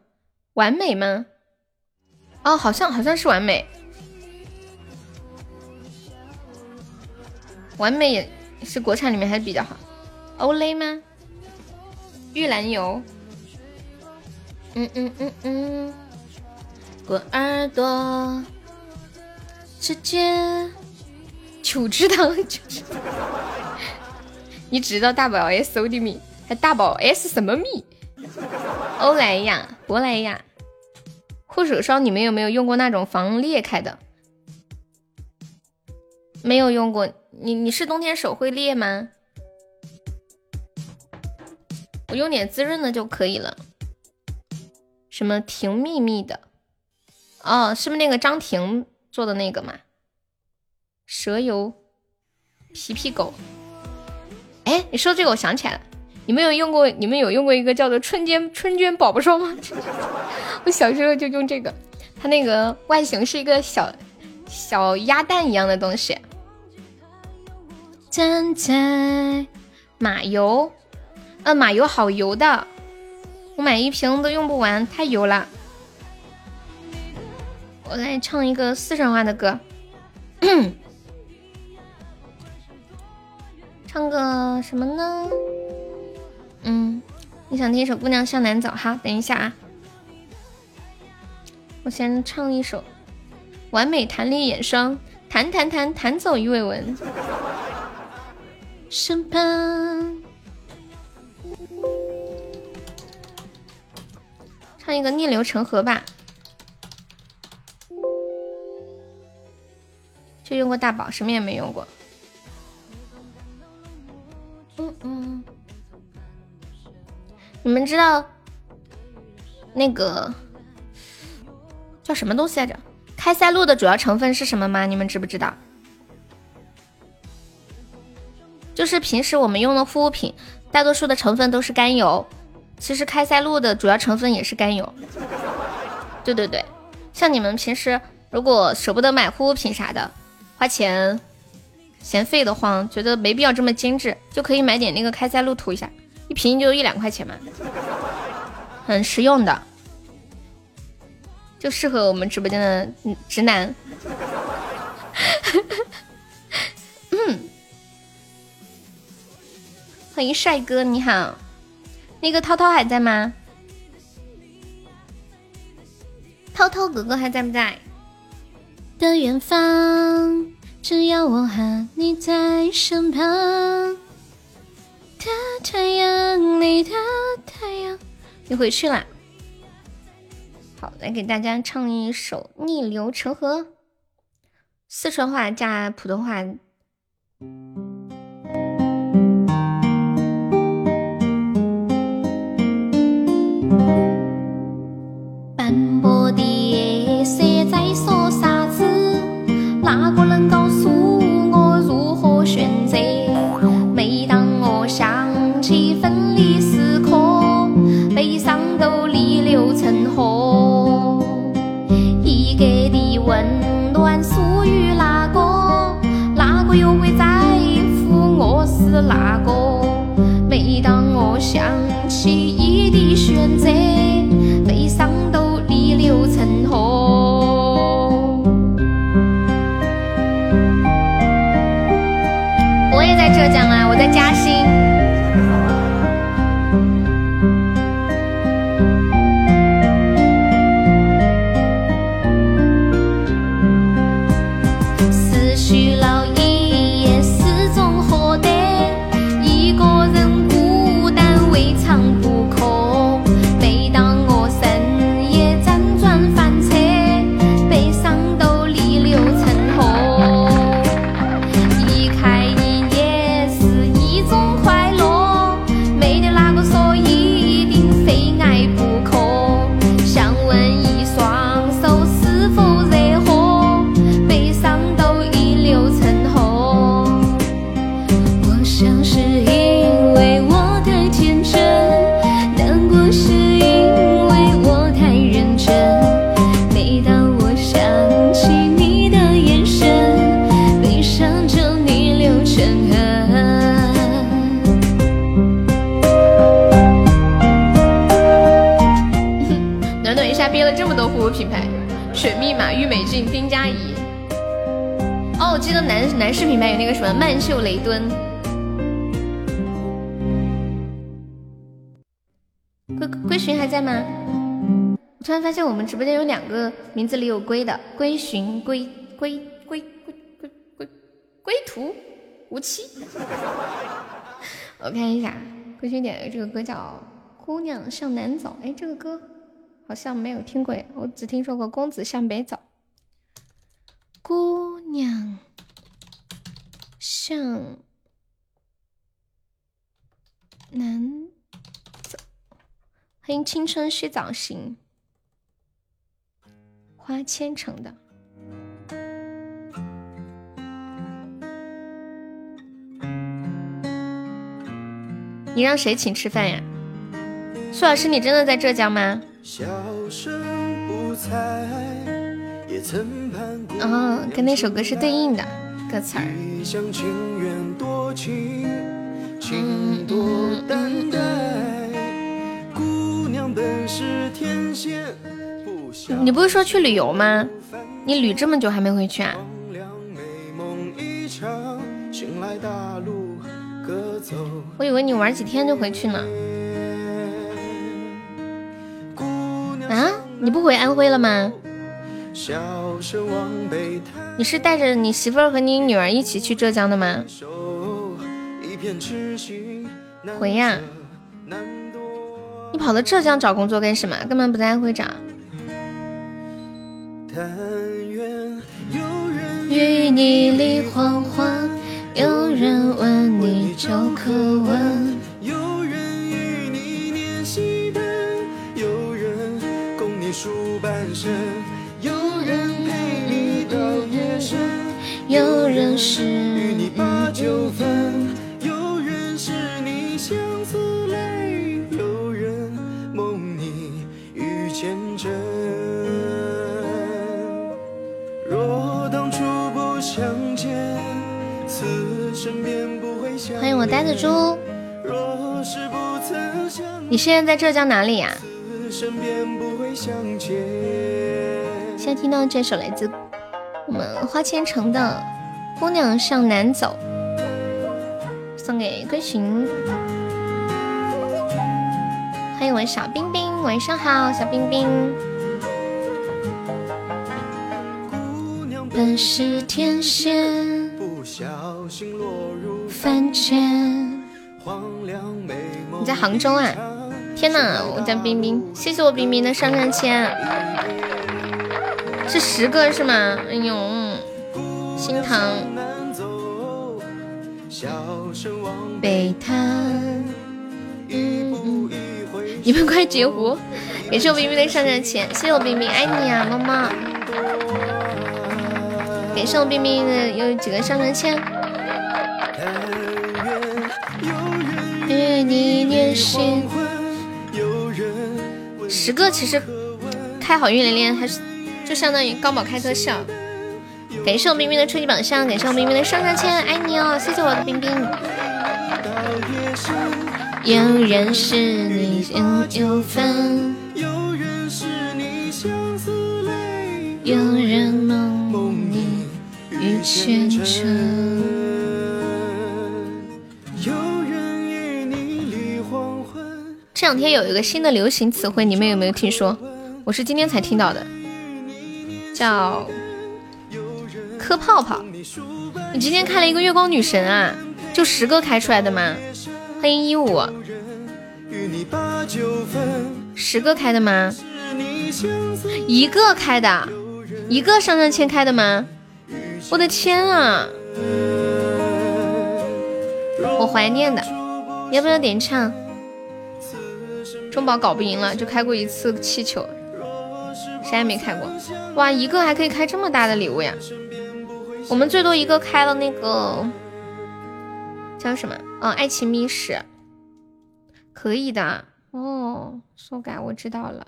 完美吗？哦，好像好像是完美。完美也是国产里面还是比较好。欧蕾吗？玉兰油。嗯嗯嗯嗯，滚耳朵，直接九知道九知道，你只知道大宝 S O D 蜜，还大宝 S 什么蜜？欧莱雅、珀莱雅护手霜，你们有没有用过那种防裂开的？没有用过，你你是冬天手会裂吗？我用点滋润的就可以了。什么婷秘密的？哦，是不是那个张婷做的那个嘛？蛇油皮皮狗。哎，你说这个我想起来了，你们有用过？你们有用过一个叫做春娟春娟宝宝霜吗？我小时候就用这个，它那个外形是一个小小鸭蛋一样的东西。站在马油，呃，马油好油的。我买一瓶都用不完，太油了。我来唱一个四川话的歌，唱个什么呢？嗯，你想听一首《姑娘向南走》哈？等一下啊，我先唱一首《完美弹力眼霜》，弹弹弹弹走鱼尾纹。身旁。唱一个逆流成河吧，就用过大宝，什么也没用过。嗯嗯，你们知道那个叫什么东西来着？开塞露的主要成分是什么吗？你们知不知道？就是平时我们用的护肤品，大多数的成分都是甘油。其实开塞露的主要成分也是甘油，对对对，像你们平时如果舍不得买护肤品啥的，花钱嫌费的慌，觉得没必要这么精致，就可以买点那个开塞露涂一下，一瓶就一两块钱嘛，很实用的，就适合我们直播间的直男。欢迎帅哥，你好。那个涛涛还在吗？涛涛哥哥还在不在？的远方，只要我和你在身旁。的太阳，你的太阳，你回去啦。好，来给大家唱一首《逆流成河》，四川话加普通话。斑驳的夜色在说啥子？哪个能告诉我如何选择？每当我想起分离时刻，悲伤都逆流成河。一个的温暖属于哪个？哪个又会在乎我是哪个？每当我想起你的选择。流成河。我也在浙江啊，我在嘉兴。男士品牌有那个什么曼秀雷敦。龟龟寻还在吗？我突然发现我们直播间有两个名字里有“龟”的，龟寻、龟龟龟龟龟龟龟途无期。我看一下，龟寻点的这个歌叫《姑娘向南走》。哎，这个歌好像没有听过，我只听说过《公子向北走》。姑娘向南走，欢迎青春须早行，花千城的。你让谁请吃饭呀？苏老师，你真的在浙江吗？哦，跟那首歌是对应的歌词儿。你不是说去旅游吗？你旅这么久还没回去啊？我以为你玩几天就回去呢。啊？你不回安徽了吗？你是带着你媳妇儿和你女儿一起去浙江的吗？回呀！你跑到浙江找工作干什么？根本不在安徽找？与你立黄花，有人问你就可问。有人与你念戏本，有人供你数半生。有人是与你把酒分，有人是你相思泪，有人梦你遇见真。若当初不相见，此生便不会相欢迎我呆子猪。若是不曾相你现在在浙江哪里呀？现在听到这首来自。我们花千城的姑娘向南走，送给归寻。欢迎我小冰冰，晚上好，小冰冰。本是天仙，不小心落入凡间。你在杭州啊？天哪，我叫冰冰，谢谢我冰冰的上上签。是十个是吗？哎呦，心疼。北滩，你们快截胡！感谢我冰冰的上上签，谢谢我冰冰，爱你啊，么么。感谢我冰冰的有几个上上签。与你念心。十个其实开好运连连还是。就相当于高宝开特效，感谢我冰冰的初级宝箱，感谢我冰冰的上上签，爱你哦，谢谢我的冰冰。有人是你心有分，有人是你相思泪，有人梦你与前尘，有人与你立黄昏。这两天有一个新的流行词汇，你们有没有听说？我是今天才听到的。叫磕泡泡，你今天开了一个月光女神啊？就十个开出来的吗？欢迎一五，十个开的吗？一个开的，一个上上签开的吗？我的天啊！我怀念的，要不要点唱？中宝搞不赢了，就开过一次气球。谁还没开过？哇，一个还可以开这么大的礼物呀！我们最多一个开了那个叫什么？嗯，爱情密室，可以的哦。修改我知道了。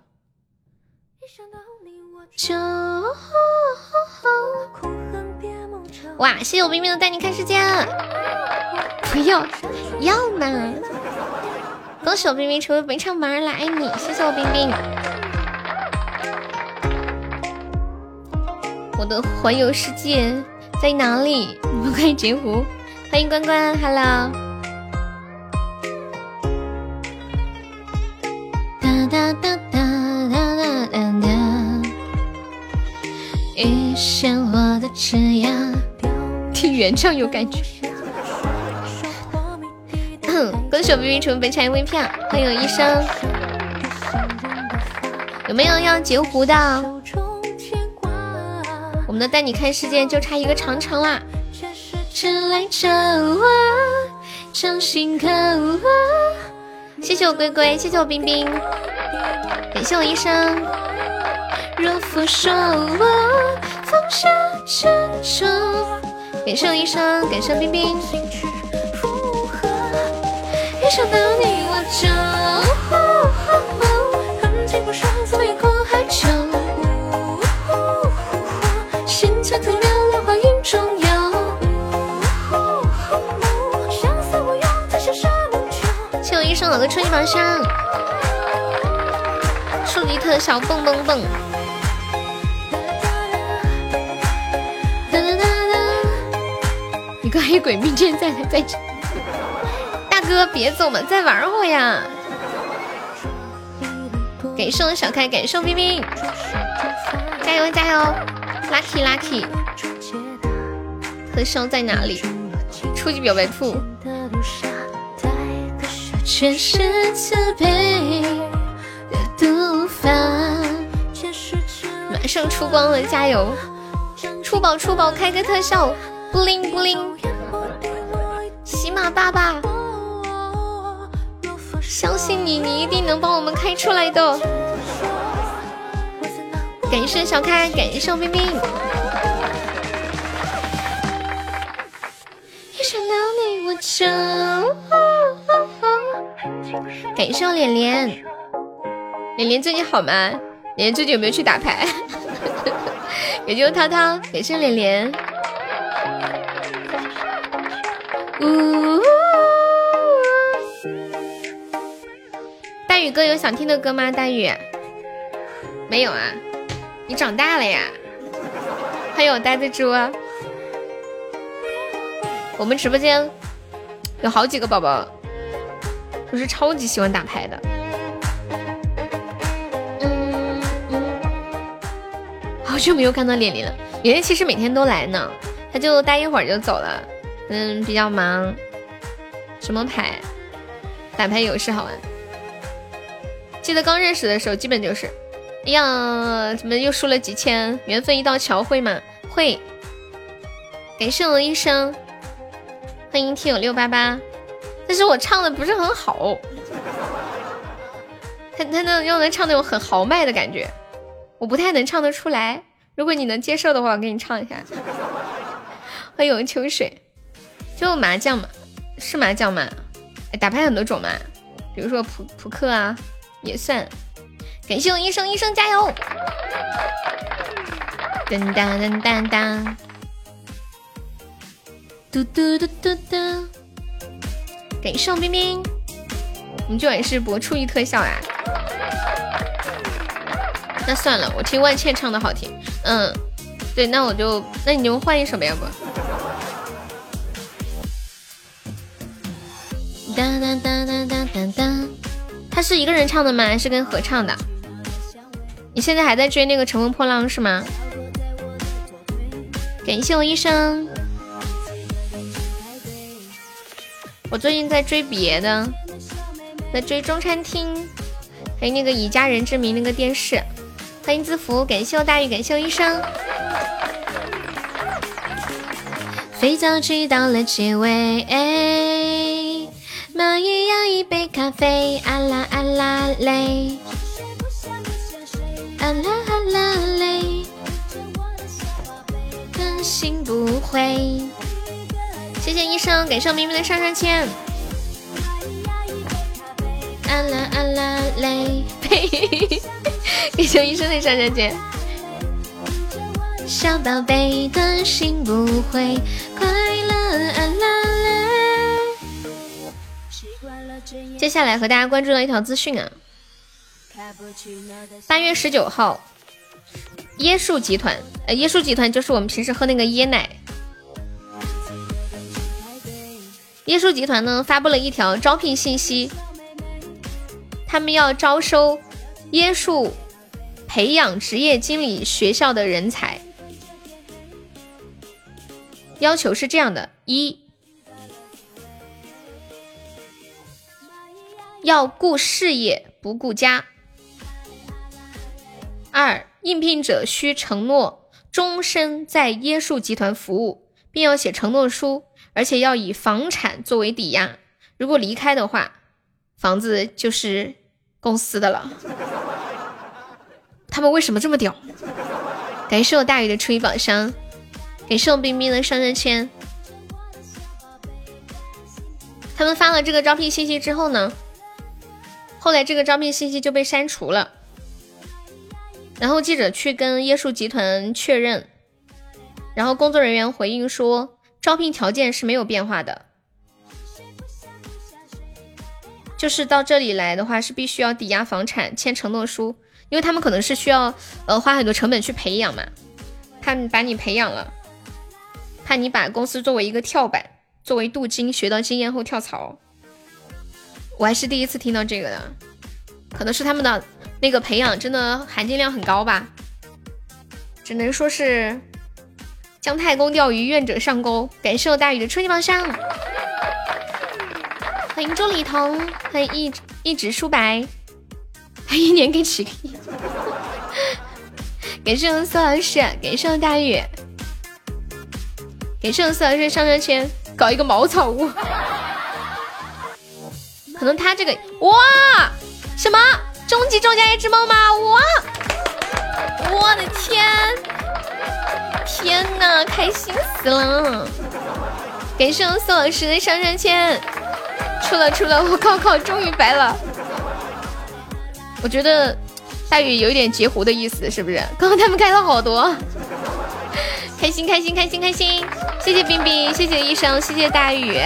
哇，谢谢我冰冰的带你看世界。不要，要嘛！恭喜我冰冰成为本场榜了，爱你！谢谢我冰冰。我的环游世界在哪里？你们快截胡！欢迎关关，Hello。哒哒哒哒哒哒哒哒。遇见我的枝桠，听原唱有感觉。恭喜我 B B 成本场微票，欢迎医生。有没有要截胡的？我们的带你看世界就差一个长城啦！谢谢我龟龟，谢谢我冰冰，感谢我医生。若佛说我放下执着，感谢我医生，感谢冰冰。一想到你我就。了个初级宝箱，初级特效蹦蹦蹦。你个黑鬼命剑在在这，大哥别走嘛，再玩会呀！感谢我小开，感谢冰冰，加油加油，lucky lucky！特效在哪里？初级表白兔。全是慈悲的毒法，马上出光了，加油！出宝出宝，开个特效，布灵布灵！喜马爸爸，相信你，你一定能帮我们开出来的。感谢小开，感谢冰冰。一想到你，我就。感谢我脸脸，脸脸最近好吗？脸脸最近有没有去打牌？也就涛涛，感谢脸脸。呜！大宇哥有想听的歌吗？大宇，没有啊？你长大了呀？还有呆子猪，我们直播间有好几个宝宝。我是超级喜欢打牌的，嗯嗯，好久没有看到脸脸了。脸脸其实每天都来呢，他就待一会儿就走了，嗯，比较忙。什么牌？打牌游戏好玩。记得刚认识的时候，基本就是，哎呀，怎么又输了几千？缘分一道桥会吗？会。感谢我医生，欢迎听友六八八。但是我唱的不是很好，他他那又能唱那种很豪迈的感觉，我不太能唱得出来。如果你能接受的话，我给你唱一下。欢迎秋水，就麻将嘛，是麻将嘛？哎，打牌很多种嘛，比如说扑扑克啊，也算。感谢我医生，医生加油！噔当噔当当，嘟嘟嘟嘟嘟。感谢冰冰，我们今晚是播出一特效啊。那算了，我听万茜唱的好听。嗯，对，那我就，那你就换一首呗，要不？当当当当当当当，他是一个人唱的吗？还是跟合唱的？你现在还在追那个《乘风破浪》是吗？感谢我医生。我最近在追别的，在追中餐厅，还有那个以家人之名那个电视。欢迎字符，感谢我大雨，感谢我医生。肥皂剧到了结尾，蚂蚁要一杯咖啡，啊啦啊啦嘞，啊啦啊啦嘞，更新不会。谢谢医生，感谢明明的上上签。啊啦啊啦嘞，感谢医生的上上签。小宝贝的心不会快乐阿拉嘞。接下来和大家关注到一条资讯啊，八月十九号，椰树集团，呃，椰树集团就是我们平时喝那个椰奶。椰树集团呢发布了一条招聘信息，他们要招收椰树培养职业经理学校的人才，要求是这样的：一，要顾事业不顾家；二，应聘者需承诺终身在椰树集团服务，并要写承诺书。而且要以房产作为抵押，如果离开的话，房子就是公司的了。他们为什么这么屌？感谢我大宇的初一宝箱，感谢我冰冰的上上签。他们发了这个招聘信息之后呢，后来这个招聘信息就被删除了。然后记者去跟椰树集团确认，然后工作人员回应说。招聘条件是没有变化的，就是到这里来的话是必须要抵押房产、签承诺书，因为他们可能是需要呃花很多成本去培养嘛，怕把你培养了，怕你把公司作为一个跳板，作为镀金，学到经验后跳槽。我还是第一次听到这个的，可能是他们的那个培养真的含金量很高吧，只能说是。姜太公钓鱼，愿者上钩。感谢我大宇的初级宝箱，欢迎周礼彤，欢迎一一直书白，他一年给几个亿。感谢我苏老师，感谢我大宇，感谢我苏老师上上签，搞一个茅草屋。可能他这个哇，什么终极庄家一只猫吗？哇，我的天！天呐，开心死了！感谢我宋老师的上上签，出了出了，我高考终于白了。我觉得大宇有一点截胡的意思，是不是？刚刚他们开了好多，开心开心开心开心！谢谢冰冰，谢谢医生，谢谢大宇，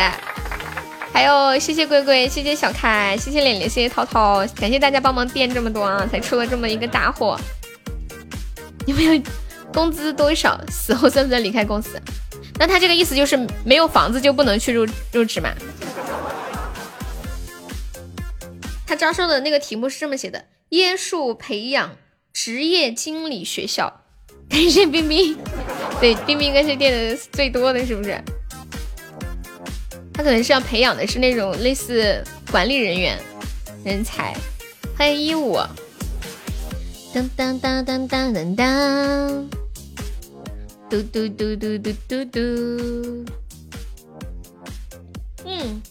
还有谢谢龟龟，谢谢小开，谢谢脸脸，谢谢涛涛，感谢大家帮忙垫这么多啊，才出了这么一个大货。有没有？工资多少？死后算不算离开公司？那他这个意思就是没有房子就不能去入入职吗？他招收的那个题目是这么写的：椰树培养职业经理学校。感谢冰冰，对，冰冰应该是垫的最多的，是不是？他可能是要培养的是那种类似管理人员人才。欢迎一五。当当当当当当当。嘟嘟嘟嘟嘟嘟嘟，嗯，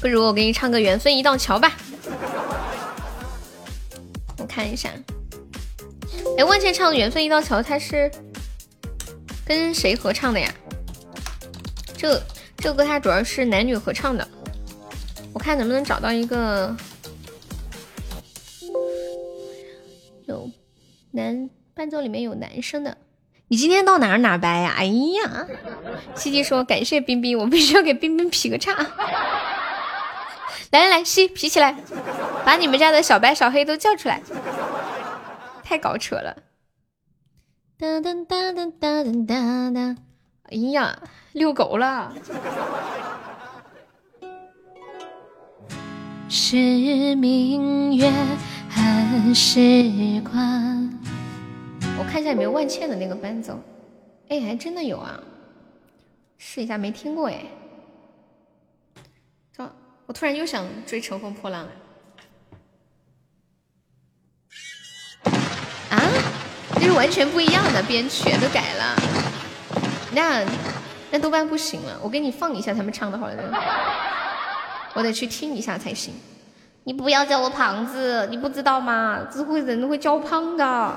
不如我给你唱个《缘分一道桥》吧。我看一下，哎，万茜唱的《缘分一道桥》，他是跟谁合唱的呀？这这个歌它主要是男女合唱的，我看能不能找到一个有男。伴奏里面有男生的，你今天到哪儿哪儿掰呀？哎呀，西西说感谢冰冰，我必须要给冰冰劈个叉。来来来，西劈起来，把你们家的小白小黑都叫出来，太搞扯了。哒哒哒哒哒哒哒，哎呀，遛狗了。是明月还是关？我看一下有没有万茜的那个伴奏，哎，还真的有啊，试一下，没听过哎。我突然又想追《乘风破浪》了。啊，这是完全不一样的编曲，都改了。那那多半不行了，我给你放一下他们唱的好了的，我得去听一下才行。你不要叫我胖子，你不知道吗？只会人会叫胖的。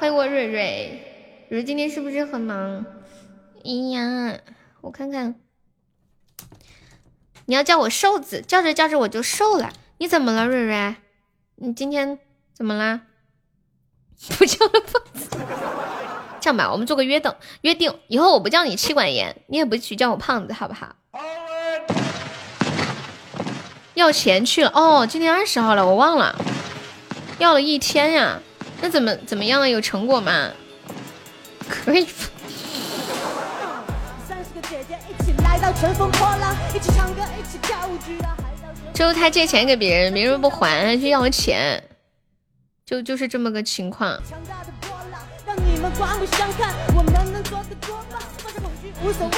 欢迎我蕊蕊，蕊蕊今天是不是很忙？哎呀，我看看，你要叫我瘦子，叫着叫着我就瘦了。你怎么了，蕊蕊？你今天怎么啦？不叫了胖子。这样吧，我们做个约等约定，以后我不叫你妻管严，你也不许叫我胖子，好不好？要钱去了哦，今天二十号了，我忘了，要了一天呀。那怎么怎么样了？有成果吗？可以。就是他借钱给别人，别人不还就要钱，就就是这么个情况。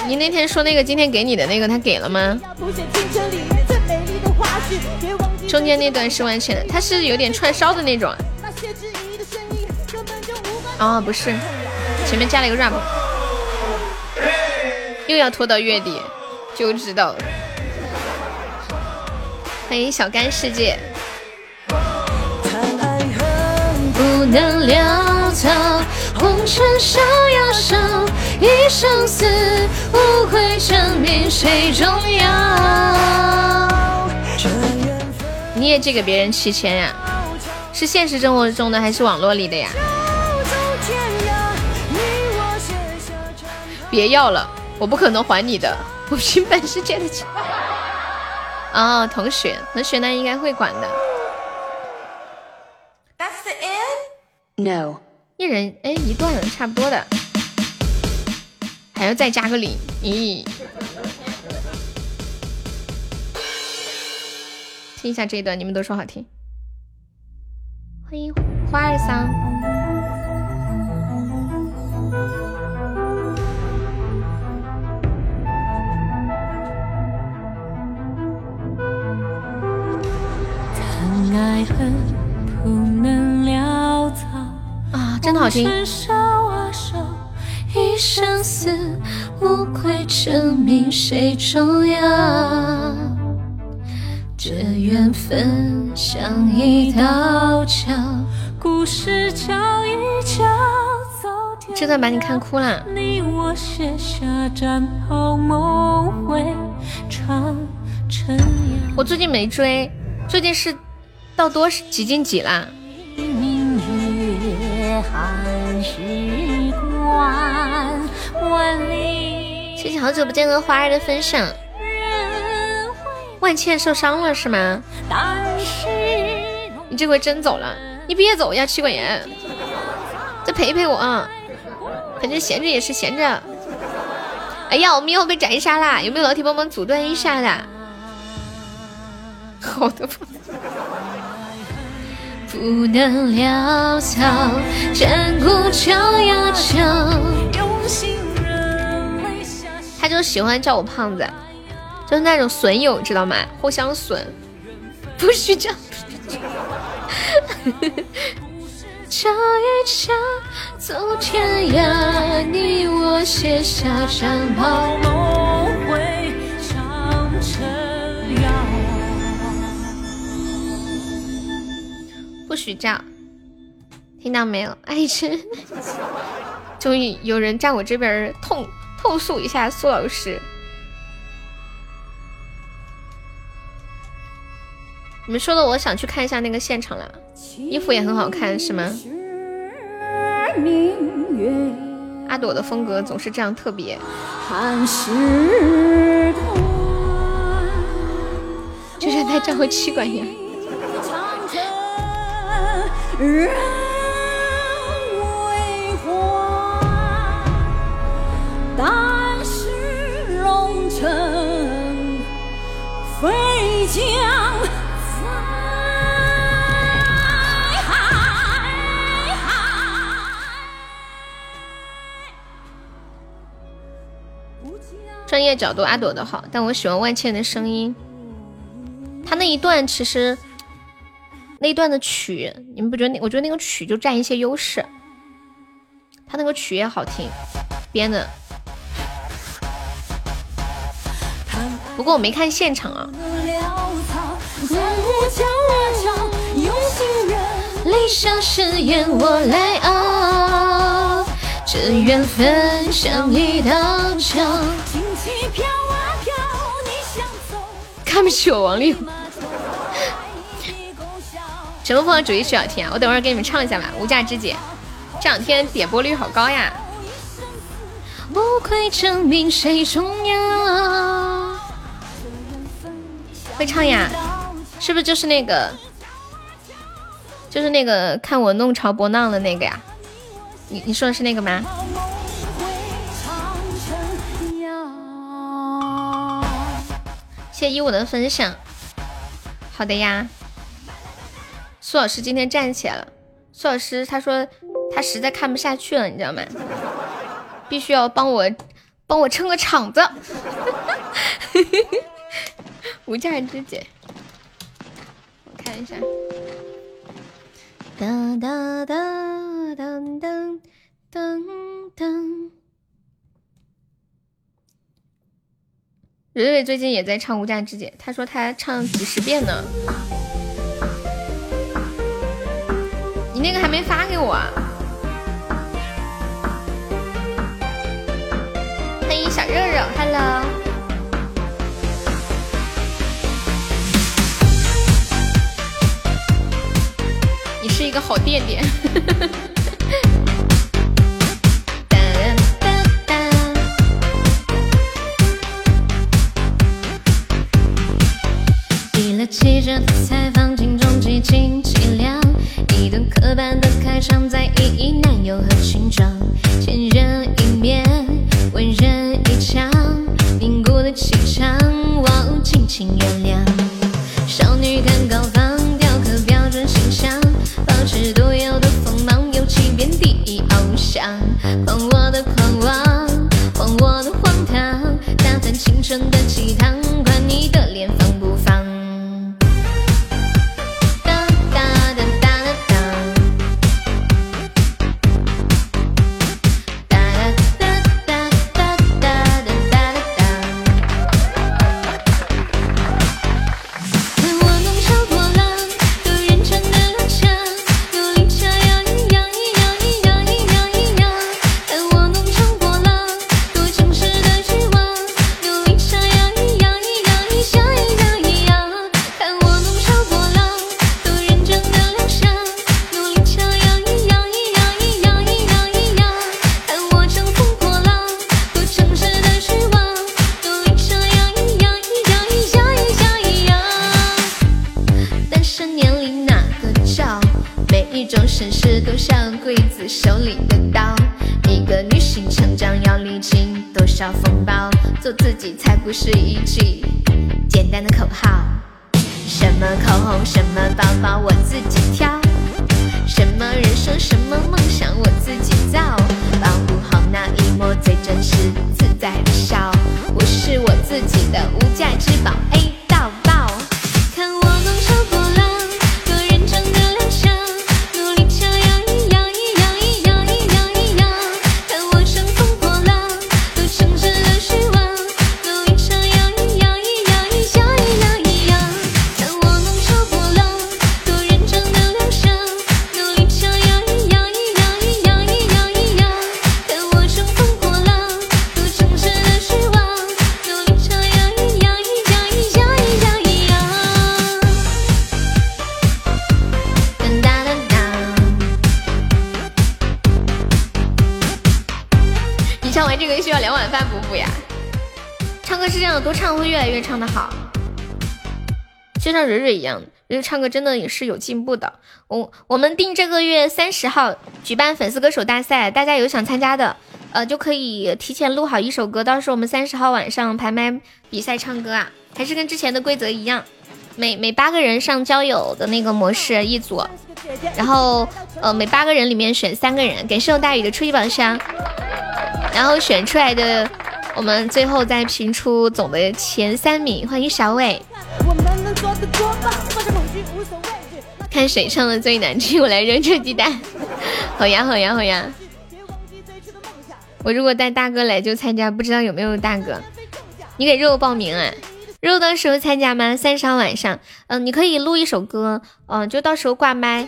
你那天说那个今天给你的那个，他给了吗？中间那段是万茜的，他是有点串烧的那种。哦，不是，前面加了一个 rap，又要拖到月底，就知道了。欢迎小干世界。不能潦草，红尘逍遥手，一生死无悔，证明谁重要。你也借给别人七千呀？是现实生活中的还是网络里的呀？别要了，我不可能还你的，我凭本事借的钱。哦，同学，同学那应该会管的。That's the end? No，一人哎一段差不多的，还要再加个零，咦？听一下这一段，你们都说好听。欢迎花儿桑。啊，真的好听！一生死无愧，证明谁重要。这缘分像一道桥，故事叫一叫，这段把你看哭了。你我写下战袍梦回，长城我最近没追，最近是。到多几斤几啦？谢谢好久不见的花儿的分享。万茜受伤了是吗？你这回真走了？你别走呀，妻管严，再陪陪我啊！反正闲着也是闲着。哎呀，我们又被斩杀啦！有没有老铁帮忙阻断一下的？好的。不能潦草，战鼓敲呀敲。他就喜欢叫我胖子，就是那种损友，知道吗？互相损，不许叫。敲一敲，走天涯，你我写下战袍不许叫，听到没有？爱吃。终于有人在我这边痛痛诉一下苏老师。你们说的，我想去看一下那个现场了。衣服也很好看，是吗？阿朵的风格总是这样特别。就像在召回气管一样。专业角度阿朵的好，但我喜欢万茜的声音。他那一段其实。那一段的曲，你们不觉得那？我觉得那个曲就占一些优势。他那个曲也好听，编的。不过我没看现场啊。看不起我王力宏。什么风的主义曲好听啊？我等会儿给你们唱一下吧，《无价之姐》这两天点播率好高呀。无愧证明谁重要。会唱呀？是不是就是那个？就是那个看我弄潮波浪的那个呀？你你说的是那个吗？谢谢一五的分享。好的呀，苏老师今天站起来了。苏老师他说他实在看不下去了，你知道吗？必须要帮我帮我撑个场子。无价之姐，我看一下。哒哒哒噔噔噔噔。蕊蕊最近也在唱《无价之姐》，她说她唱几十遍呢。你那个还没发给我啊？欢迎小肉肉，Hello。你是一个好垫垫。汽车的采访，镜中极尽凄凉。一段刻板的开场，在意义男友和裙装。唱歌真的也是有进步的。我我们定这个月三十号举办粉丝歌手大赛，大家有想参加的，呃，就可以提前录好一首歌，到时候我们三十号晚上排麦比赛唱歌啊，还是跟之前的规则一样，每每八个人上交友的那个模式一组，然后呃每八个人里面选三个人，感谢大宇的初级宝箱，然后选出来的我们最后再评出总的前三名，欢迎小伟。看谁唱的最难听，我来扔这鸡蛋。好呀，好呀，好呀。我如果带大哥来就参加，不知道有没有大哥？你给肉报名啊？肉肉到时候参加吗？三十号晚上，嗯，你可以录一首歌，嗯，就到时候挂麦，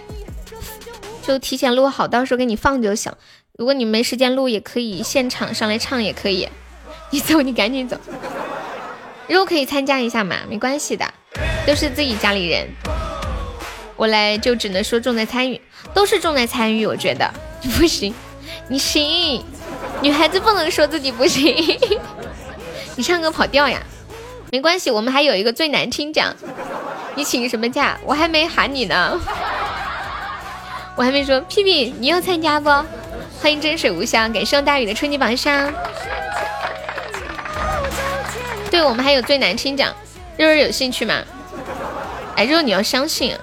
就提前录好，到时候给你放就行。如果你没时间录，也可以现场上来唱，也可以。你走，你赶紧走。肉可以参加一下嘛？没关系的，都是自己家里人。我来就只能说重在参与，都是重在参与。我觉得你 不行，你行，女孩子不能说自己不行。你唱歌跑调呀？没关系，我们还有一个最难听奖。你请什么假？我还没喊你呢，我还没说屁屁，你要参加不？欢迎真水无香，感谢大雨的春季榜上。对我们还有最难听奖，肉肉有兴趣吗？哎，肉肉你要相信，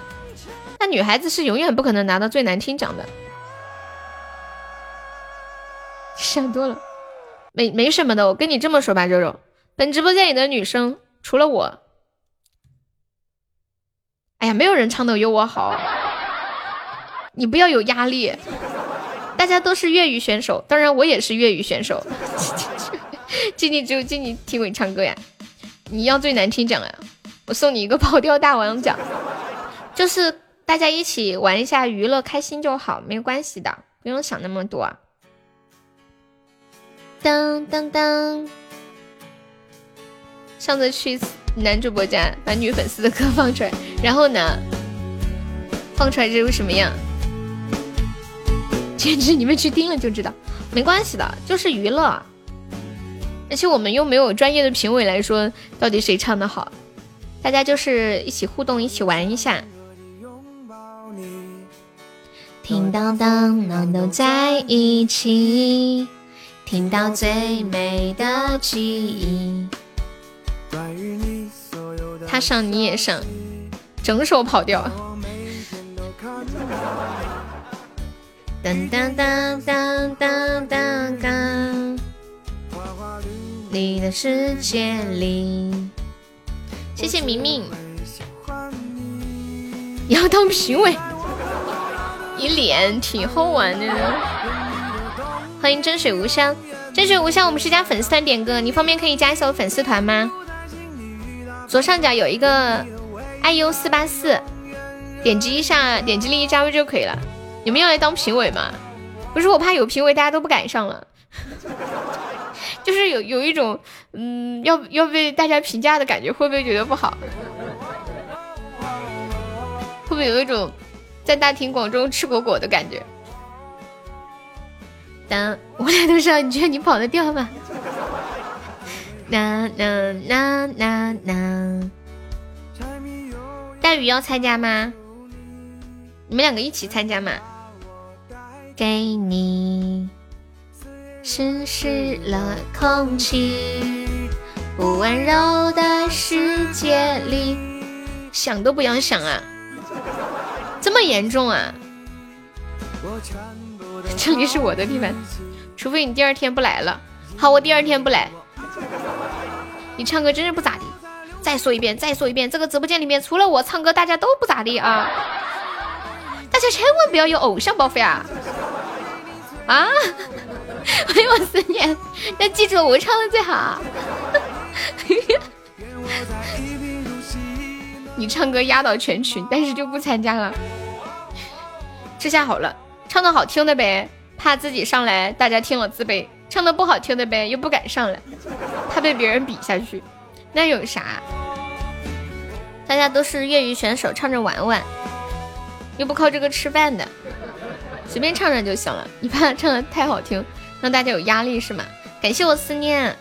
那女孩子是永远不可能拿到最难听奖的。想多了，没没什么的。我跟你这么说吧，肉肉，本直播间里的女生除了我，哎呀，没有人唱的有我好。你不要有压力，大家都是粤语选手，当然我也是粤语选手。静静只有静静听我唱歌呀。你要最难听奖呀，我送你一个跑调大王奖，就是大家一起玩一下，娱乐开心就好，没关系的，不用想那么多。当当当！上次去男主播家把女粉丝的歌放出来，然后呢，放出来之后什么样？简直你们去听了就知道，没关系的，就是娱乐。而且我们又没有专业的评委来说到底谁唱的好，大家就是一起互动，一起玩一下。听到当当都在一起。听到最美的记忆，他上你也上，整首跑调。当当当当当当当，你的世界里。谢谢明明，你要当评委，你脸挺厚啊，那个。欢迎真水无香，真水无香，我们是加粉丝团点歌，你方便可以加一下我粉丝团吗？左上角有一个 iu 四八四，点击一下，点击立即加入就可以了。你们要来当评委吗？不是，我怕有评委大家都不敢上了，就是有有一种嗯要要被大家评价的感觉，会不会觉得不好？会不会有一种在大庭广众吃果果的感觉？当我俩都上，你觉得你跑得掉吗？啦啦啦啦啦！大雨要参加吗？你们两个一起参加嘛？给你湿湿了空气，不温柔的世界里，想都不要想啊！这么严重啊？这里是我的地盘，除非你第二天不来了。好，我第二天不来。你唱歌真是不咋地。再说一遍，再说一遍，这个直播间里面除了我唱歌，大家都不咋地啊！大家千万不要有偶像包袱啊！啊！欢迎我思念，要记住我唱的最好。你唱歌压倒全群，但是就不参加了。这下好了。唱的好听的呗，怕自己上来大家听了自卑；唱的不好听的呗，又不敢上来，怕被别人比下去。那有啥？大家都是业余选手，唱着玩玩，又不靠这个吃饭的，随便唱唱就行了。你怕唱的太好听，让大家有压力是吗？感谢我思念，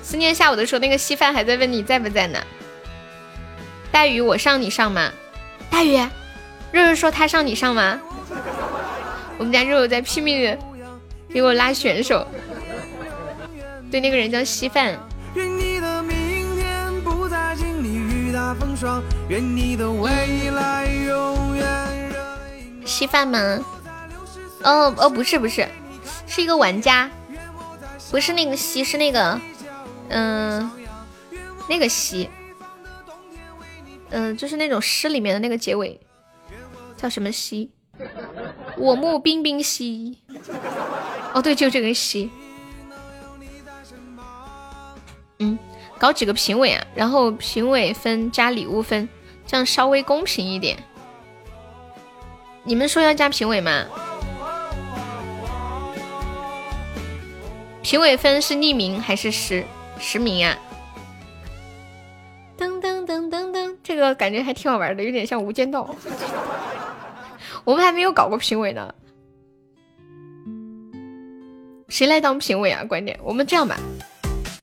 思念下午的时候那个稀饭还在问你在不在呢。大鱼，我上你上吗？大鱼，肉肉说他上你上吗？我们家肉肉在拼命的给我拉选手，对，那个人叫稀饭。稀饭吗？哦哦，不是不是，是一个玩家，不是那个稀，是那个，嗯，那个稀，嗯，就是那种诗里面的那个结尾，叫什么兮？我慕冰冰兮，哦对，就这个兮。嗯，搞几个评委啊，然后评委分加礼物分，这样稍微公平一点。你们说要加评委吗？评委分是匿名还是实实名啊？这个感觉还挺好玩的，有点像无间道。我们还没有搞过评委呢，谁来当评委啊？关键我们这样吧，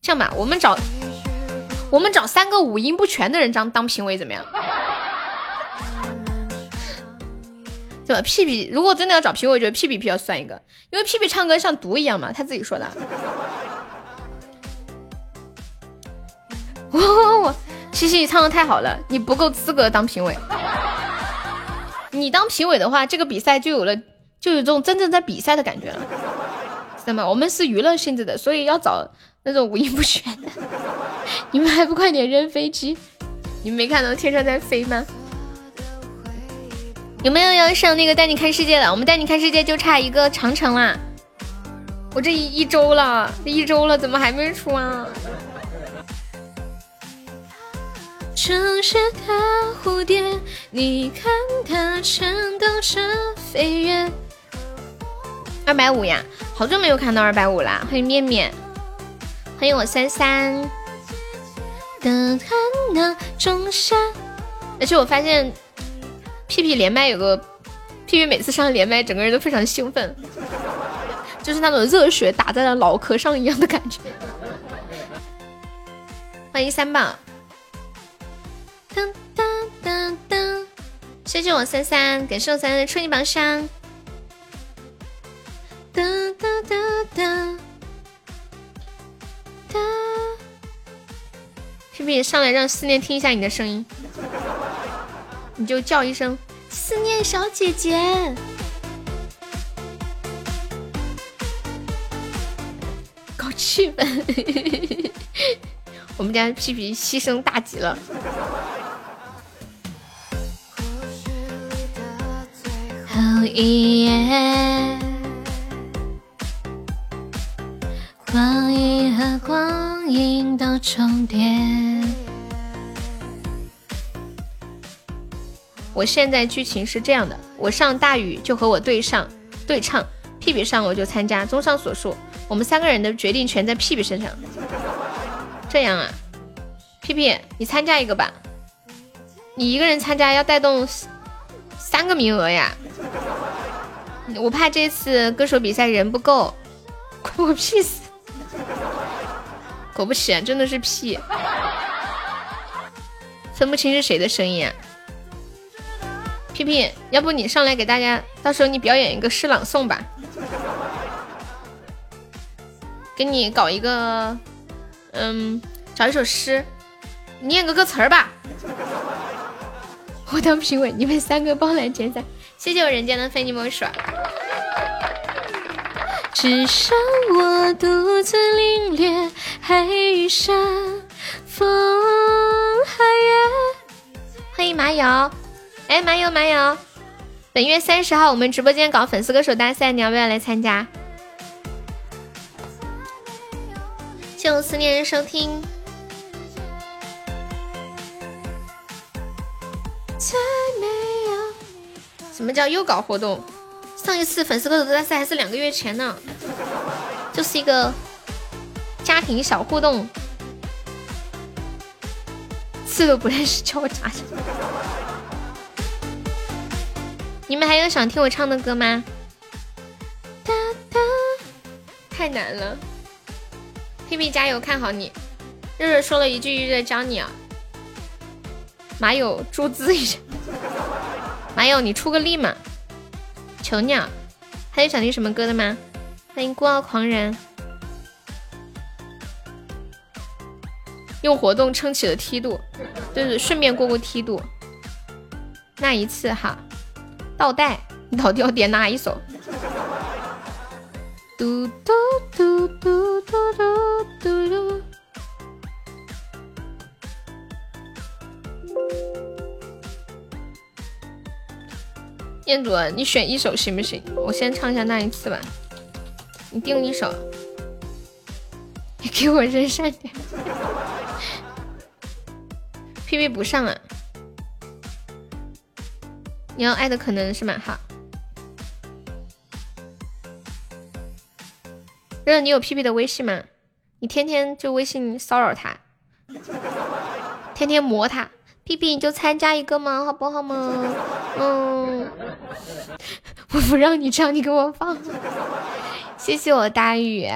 这样吧，我们找我们找三个五音不全的人当当评委怎么样？对吧？屁屁，如果真的要找评委，我觉得屁屁屁要算一个，因为屁屁唱歌像毒一样嘛，他自己说的。我我我西西，你唱的太好了，你不够资格当评委。你当评委的话，这个比赛就有了，就有这种真正在比赛的感觉了，知道吗？我们是娱乐性质的，所以要找那种五音不全的。你们还不快点扔飞机？你们没看到天上在飞吗？有没有要上那个带你看世界的？我们带你看世界就差一个长城啦。我这一一周了，这一周了，怎么还没出啊？城市的蝴蝶，你看它颤抖着飞跃。二百五呀，好久没有看到二百五啦！欢迎面面，欢迎我三三。的看那仲夏，而且我发现屁屁连麦有个屁屁，每次上连麦，整个人都非常兴奋，就是那种热血打在了脑壳上一样的感觉。欢迎三宝。噔噔噔噔，谢谢我三三，感谢我三三的春泥榜上。哒哒哒哒哒，皮皮上来让思念听一下你的声音，你就叫一声思念小姐姐，搞气氛。我们家屁屁牺牲大吉了。后一夜，光阴和光阴都重叠。我现在剧情是这样的：我上大雨就和我对上对唱，屁屁上我就参加。综上所述，我们三个人的决定权在屁屁身上。这样啊，屁屁，你参加一个吧。你一个人参加要带动三个名额呀。我怕这次歌手比赛人不够，关我屁事！果不其然，真的是屁，分不清是谁的声音。啊。屁屁，要不你上来给大家，到时候你表演一个诗朗诵吧，给你搞一个，嗯，找一首诗，念个歌词儿吧。我当评委，你们三个包揽前三。谢谢我人间的非你莫属。只剩我独自领略海与山，风和月。欢迎麻油，哎，麻油麻油。本月三十号我们直播间搞粉丝歌手大赛，你要不要来参加？谢我思念人收听。什么叫又搞活动？上一次粉丝歌手大赛还是两个月前呢，就是一个家庭小互动，字都不认识，叫我咋整？你们还有想听我唱的歌吗？太难了。屁屁加油，看好你。热热说了一句，热热教你啊。马友注资一下。马友，你出个力嘛！求你，还有想听什么歌的吗？欢迎孤傲狂人，用活动撑起了梯度，就是顺便过过梯度。那一次哈，倒带，你到底要点哪一首？嘟嘟店主，你选一首行不行？我先唱一下那一次吧。你定一首，你给我扔善点。P P 不上啊？你要爱的可能是吗？好。热热，你有 P P 的微信吗？你天天就微信骚扰他，天天磨他。P P 你就参加一个嘛，好不好嘛？嗯，我不让你唱，你给我放。谢谢我大雨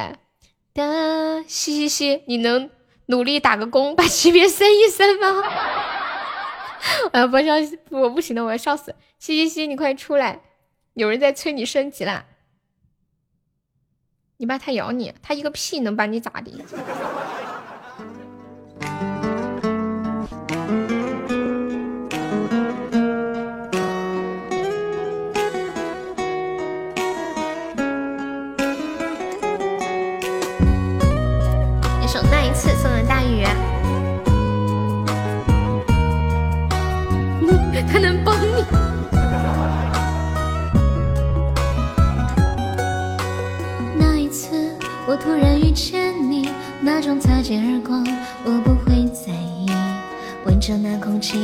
的嘻嘻嘻，你能努力打个工，把级别升一升吗？我要不笑，我不行了，我要笑死。嘻嘻嘻，你快出来，有人在催你升级啦。你爸他咬你，他一个屁能把你咋的？我突然遇见你，那种擦肩而过我不会在意。闻着那空气，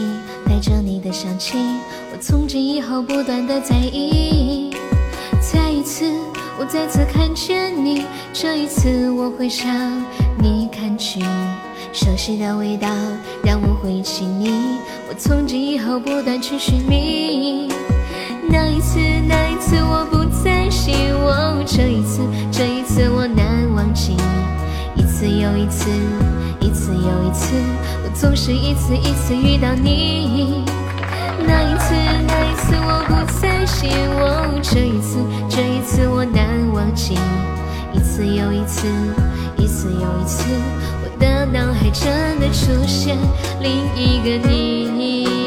带着你的香气，我从今以后不断的在意。再一次，我再次看见你，这一次我会向你看去。熟悉的味道让我回忆起你，我从今以后不断去寻觅。那一次，那一次我不再希望，这一次，这一次我难忘记。一次又一次，一次又一次，我总是一次一次遇到你。那一次，那一次我不再希望，这一次，这一次我难忘记。一次又一次，一次又一次，我的脑海真的出现另一个你。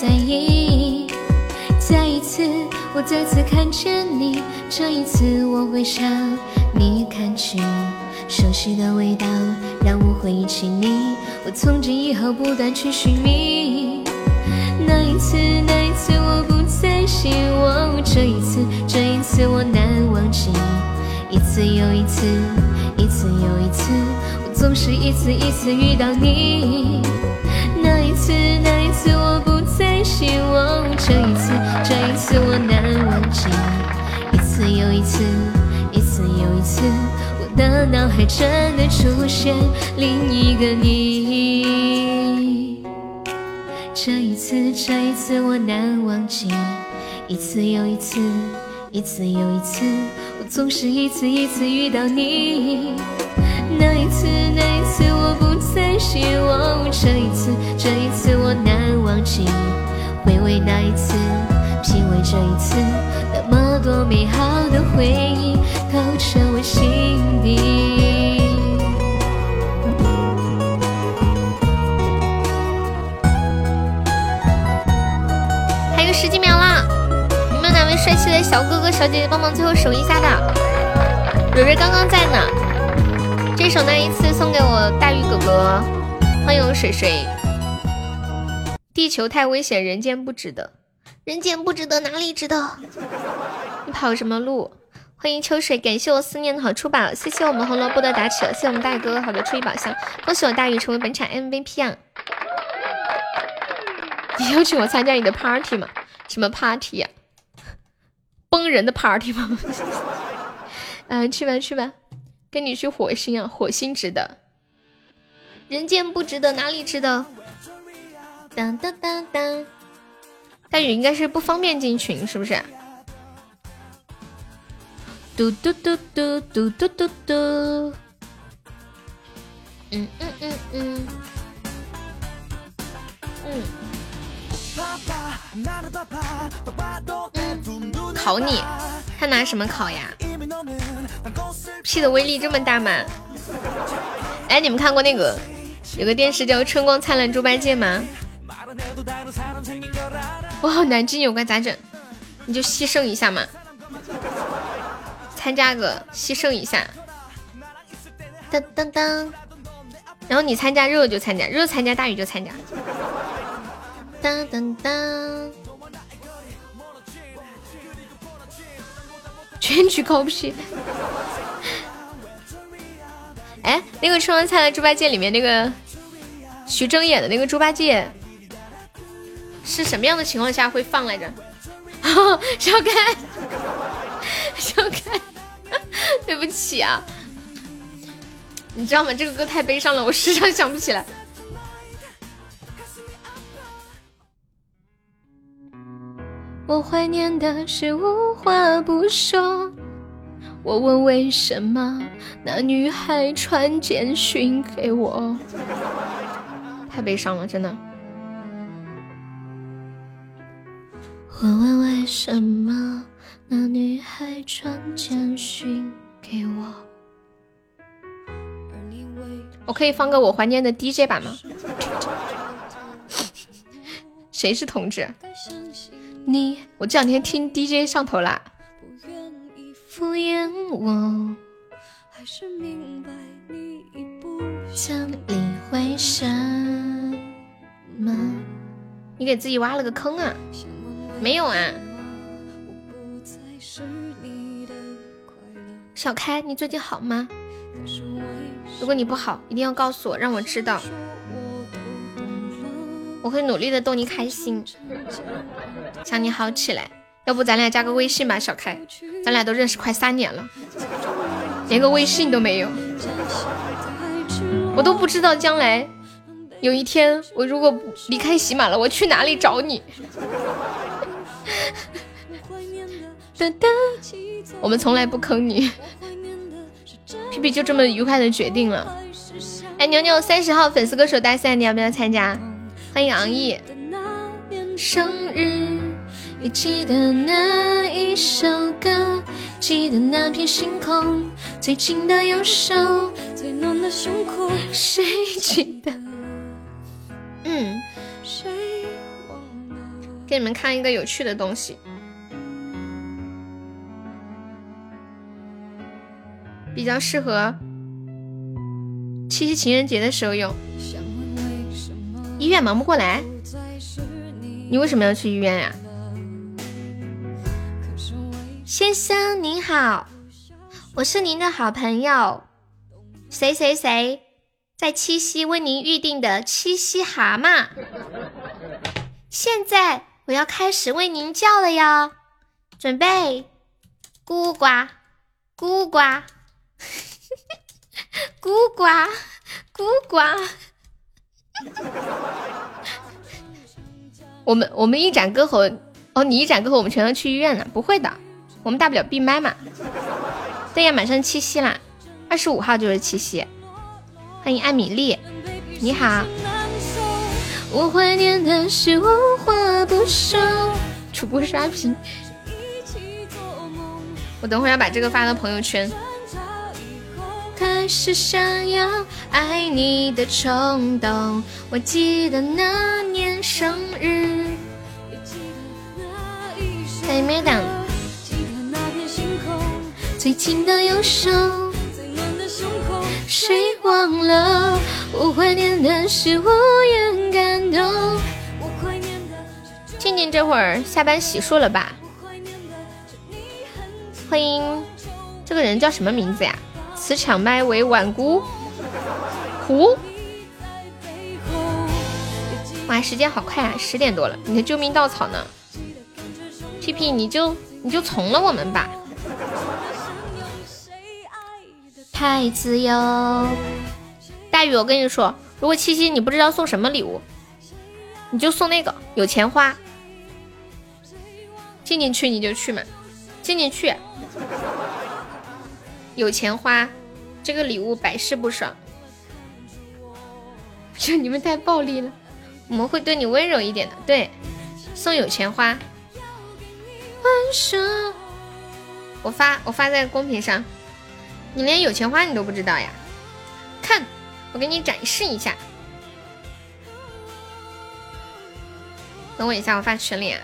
在意。再一次，我再次看见你，这一次我会向你看去。熟悉的味道让我回忆起你，我从今以后不断去寻觅。那一次，那一次我不再希望，这一次，这一次我难忘记。一次又一次，一次又一次，我总是一次一次遇到你。那一次，那一次我不希望，这一次，这一次我难忘记。一次又一次，一次又一次，我的脑海真的出现另一个你。这一次，这一次我难忘记，一次又一次，一次又一次，我总是一次一次遇到你。那一次，那一次我不再希望，这一次，这一次我难忘记。回味那一次，品味这一次，那么多美好的回忆都成为心底。还有十几秒啦，有没有哪位帅气的小哥哥、小姐姐帮忙最后守一下的？蕊蕊刚刚在呢，这首那一次送给我大鱼哥哥，欢迎水水。地球太危险，人间不值得，人间不值得，哪里值得？你跑什么路？欢迎秋水，感谢我思念的好出宝，谢谢我们红萝卜的打起，谢谢我们大哥好的初一宝箱，恭喜我大鱼成为本场 MVP 啊！你邀请我参加你的 party 吗？什么 party 呀、崩人的 party 吗？嗯，去吧去吧，跟你去火星啊，火星值得，人间不值得，哪里值得？当当当当，大宇应该是不方便进群，是不是？嘟嘟嘟嘟嘟嘟嘟嘟，嗯嗯嗯嗯嗯。嗯，考你，他拿什么考呀？屁的威力这么大吗？哎，你们看过那个有个电视叫《春光灿烂猪八戒》吗？我好难进有关咋整？你就牺牲一下嘛，参加个牺牲一下，当当当。然后你参加，肉就参加，肉参加，大雨就参加。当当当，全举高屁！哎，那个《吃完菜的猪八戒》里面那个徐峥演的那个猪八戒，是什么样的情况下会放来着？小开，小开，对不起啊，你知道吗？这个歌太悲伤了，我时常想不起来。我怀念的是无话不说。我问为什么那女孩传简讯给我，太悲伤了，真的。我问为什么那女孩传简讯给我，我可以放个我怀念的 DJ 版吗？谁是同志？你，我这两天听 DJ 上头啦。敷衍我，还是明白你已不想理会什么？你给自己挖了个坑啊？没有啊。小开，你最近好吗？如果你不好，一定要告诉我，让我知道，我会努力的逗你开心，想你好起来。要不咱俩加个微信吧，小开，咱俩都认识快三年了，连个微信都没有，我都不知道将来有一天我如果离开喜马了，我去哪里找你？我们从来不坑你，皮皮就这么愉快的决定了。哎，牛牛三十号粉丝歌手大赛，你要不要参加？欢迎昂毅，生日。你记得那一首歌，记得那片星空，最紧的右手，最暖的胸口，谁记得？给你们看一个有趣的东西，比较适合七夕情人节的时候用。医院忙不过来，你为什么要去医院呀？先生您好，我是您的好朋友，谁谁谁，在七夕为您预定的七夕蛤蟆，现在我要开始为您叫了哟，准备，咕呱，咕呱，咕呱，咕呱，我们我们一展歌喉，哦，你一展歌喉，我们全都去医院了，不会的。我们大不了闭麦嘛。对呀，马上七夕啦，二十五号就是七夕。欢迎艾米丽，你好。我怀念的是无话不说。主播刷屏。我等会儿要把这个发到朋友圈。开始想要爱你的冲动，我记得那年生日。还没等。最紧的右手，谁忘了？我怀念的是无言感动。静静这会儿下班洗漱了吧？欢迎，这个人叫什么名字呀？此场麦为晚姑胡。哇，时间好快啊，十点多了。你的救命稻草呢？屁屁，你就你就从了我们吧。太自由，大宇，我跟你说，如果七夕你不知道送什么礼物，你就送那个有钱花。进进去你就去嘛，进进去，有钱花，这个礼物百试不爽。就 你们太暴力了，我们会对你温柔一点的。对，送有钱花。我发我发在公屏上。你连有钱花你都不知道呀？看，我给你展示一下。等我一下，我发群里啊。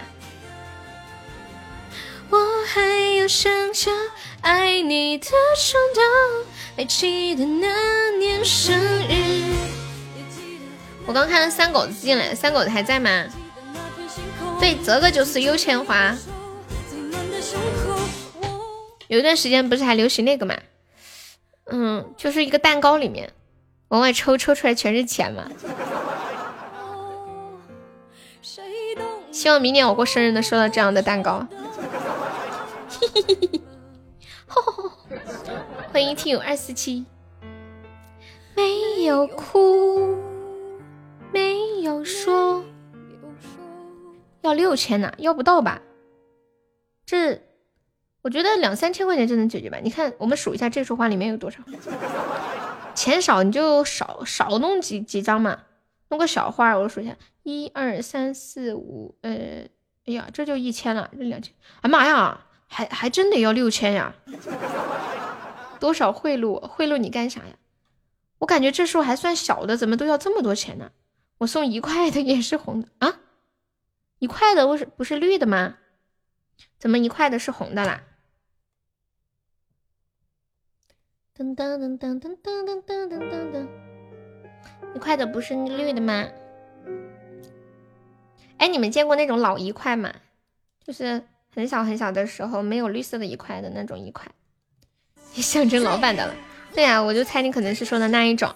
我还有想着爱你的冲动，还记得那年生日。我刚看到三狗子进来，三狗子还在吗？对，泽哥就是有钱花。有一段时间不是还流行那个吗？嗯，就是一个蛋糕里面往外抽，抽出来全是钱嘛。希望明年我过生日能收到这样的蛋糕。欢迎听友二四七，没有哭，没有说，要六千呢，要不到吧？这我觉得两三千块钱就能解决吧？你看，我们数一下这束花里面有多少钱少，你就少少弄几几张嘛，弄个小花。我数一下，一二三四五，呃，哎呀，这就一千了，这两千，哎妈呀，还还真得要六千呀！多少贿赂？贿赂你干啥呀？我感觉这束还算小的，怎么都要这么多钱呢？我送一块的也是红的啊，一块的不是不是绿的吗？怎么一块的是红的啦？噔噔噔噔噔噔噔噔噔噔，一块的不是绿的吗？哎，你们见过那种老一块吗？就是很小很小的时候没有绿色的一块的那种一块，象征老板的了。对呀，我就猜你可能是说的那一种。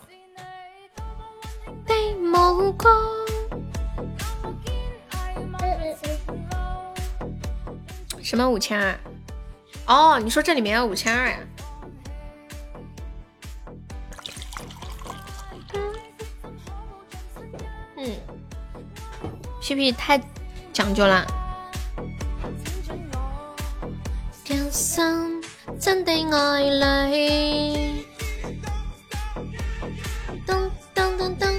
什么五千二？哦，你说这里面要五千二呀？屁屁太讲究了。天生真的爱你。噔噔噔噔。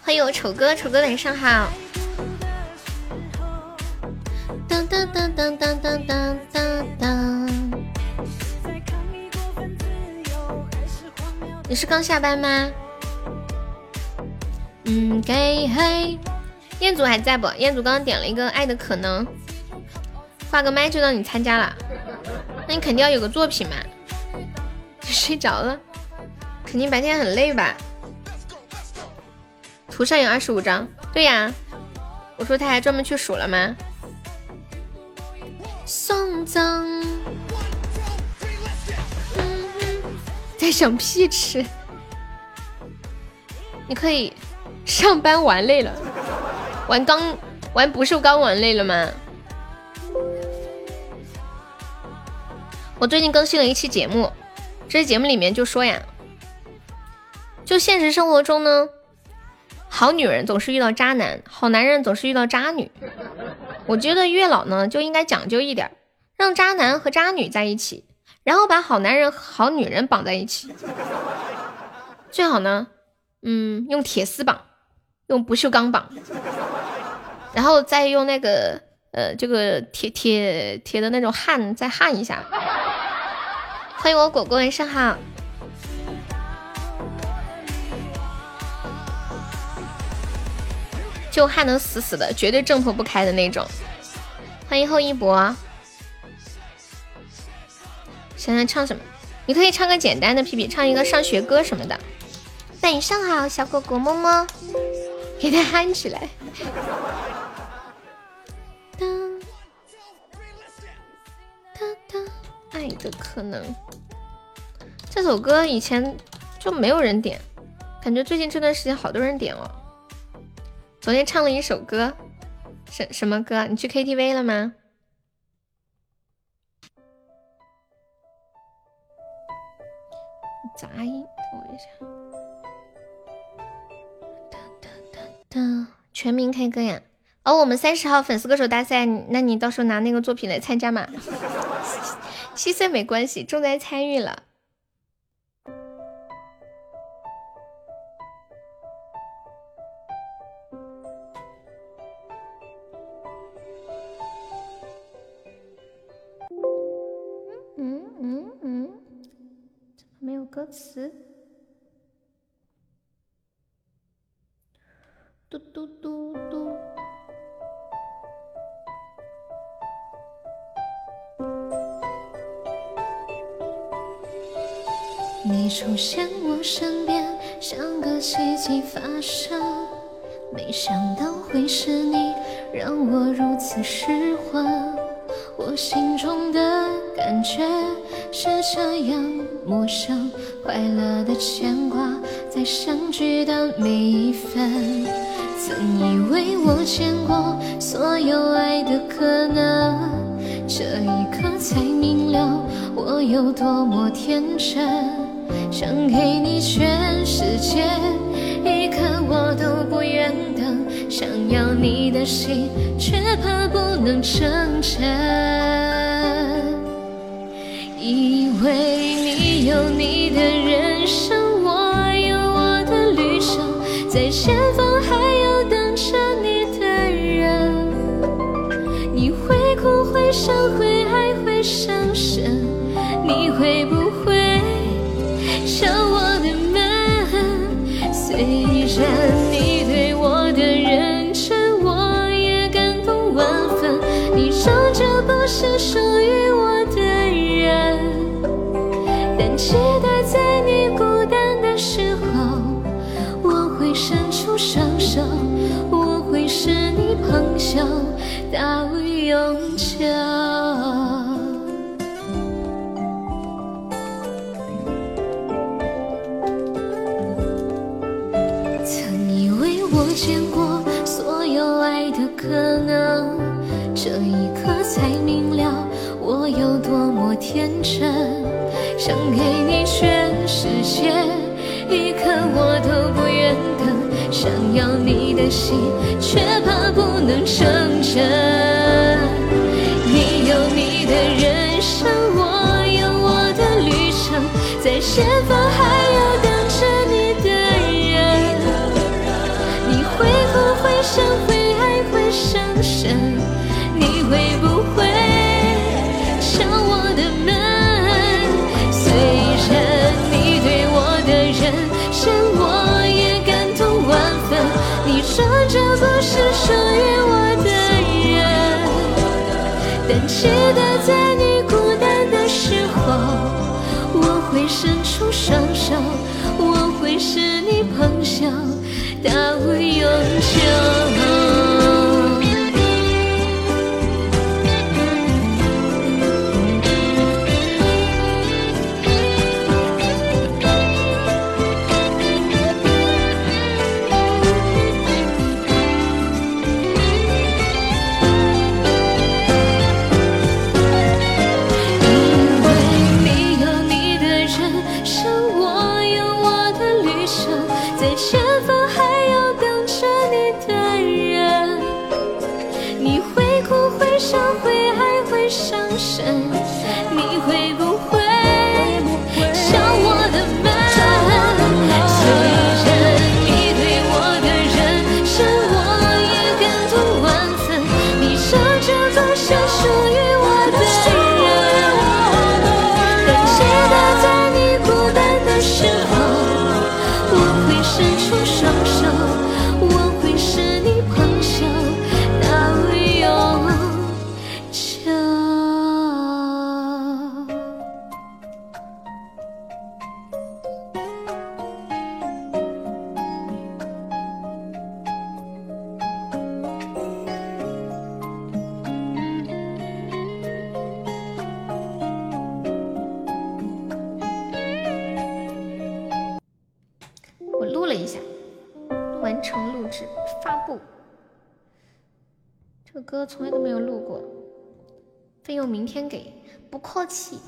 欢迎我丑哥，丑哥晚上好。当当当当当当当当当。你是刚下班吗？嗯，给嘿。彦祖还在不？彦祖刚刚点了一个爱的可能，挂个麦就让你参加了。那你肯定要有个作品嘛。你 睡着了，肯定白天很累吧？图上有二十五张，对呀，我说他还专门去数了吗？送葬，在想屁吃？你可以上班玩累了，玩刚玩不锈钢玩累了吗？我最近更新了一期节目，这期节目里面就说呀，就现实生活中呢。好女人总是遇到渣男，好男人总是遇到渣女。我觉得月老呢就应该讲究一点，让渣男和渣女在一起，然后把好男人、好女人绑在一起。最好呢，嗯，用铁丝绑，用不锈钢绑，然后再用那个呃这个铁铁铁的那种焊再焊一下。欢迎我果果，晚上好。就焊能死死的，绝对挣脱不开的那种。欢迎后一博，想想唱什么？你可以唱个简单的，屁屁唱一个上学歌什么的。晚上好，小果果，么么，给他憨起来。当当当，爱的可能。这首歌以前就没有人点，感觉最近这段时间好多人点了。昨天唱了一首歌，什什么歌？你去 KTV 了吗？杂音，等我一下。哒哒哒哒，全民 K 歌呀！哦，我们三十号粉丝歌手大赛，那你到时候拿那个作品来参加嘛？七岁没关系，重在参与了。歌词。嘟嘟嘟嘟。你出现我身边，像个奇迹发生。没想到会是你，让我如此失魂。我心中的感觉是这样。陌生快乐的牵挂，在相聚的每一分。曾以为我见过所有爱的可能，这一刻才明了我有多么天真，想给你全世界，一刻我都不愿等，想要你的心，却怕不能成真。以为你有你的人生，我有我的旅程，在前方还有等着你的人。你会哭会笑会爱会伤神，你会不朋友到永久。曾以为我见过所有爱的可能，这一刻才明了我有多么天真，想给你全世界，一刻我都不，想要你的心，却怕不能成真。你有你的人生，我有我的旅程，在前方还不是属于我的人，但记得在你孤单的时候，我会伸出双手，我会是你朋友到永久。用明天给，不客气。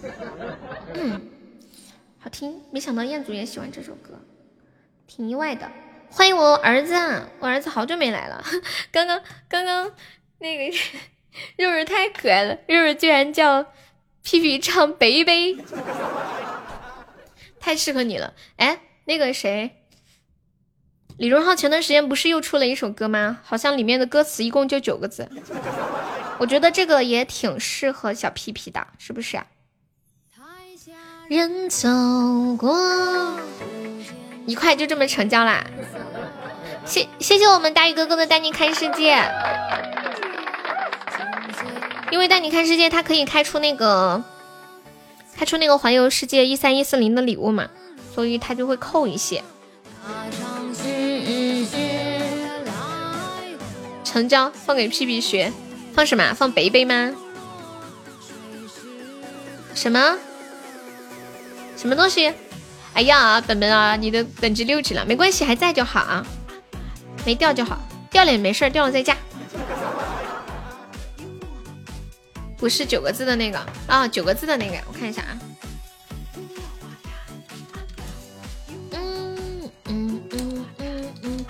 好听，没想到彦祖也喜欢这首歌，挺意外的。欢迎我儿子，我儿子好久没来了。刚刚刚刚那个肉肉太可爱了，肉肉居然叫屁屁唱北北，太适合你了。哎，那个谁，李荣浩前段时间不是又出了一首歌吗？好像里面的歌词一共就九个字，我觉得这个也挺适合小屁屁的，是不是啊？人走过，一块就这么成交啦！谢谢谢我们大宇哥哥的带你看世界，因为带你看世界，它可以开出那个开出那个环游世界一三一四零的礼物嘛，所以它就会扣一些。成交，放给屁屁学，放什么？放北北吗？什么？什么东西？哎呀，本本啊，你的等级六级了，没关系，还在就好啊，没掉就好，掉了也没事，掉了再加。不是九个字的那个啊，九个字的那个，我看一下啊。嗯嗯嗯嗯嗯。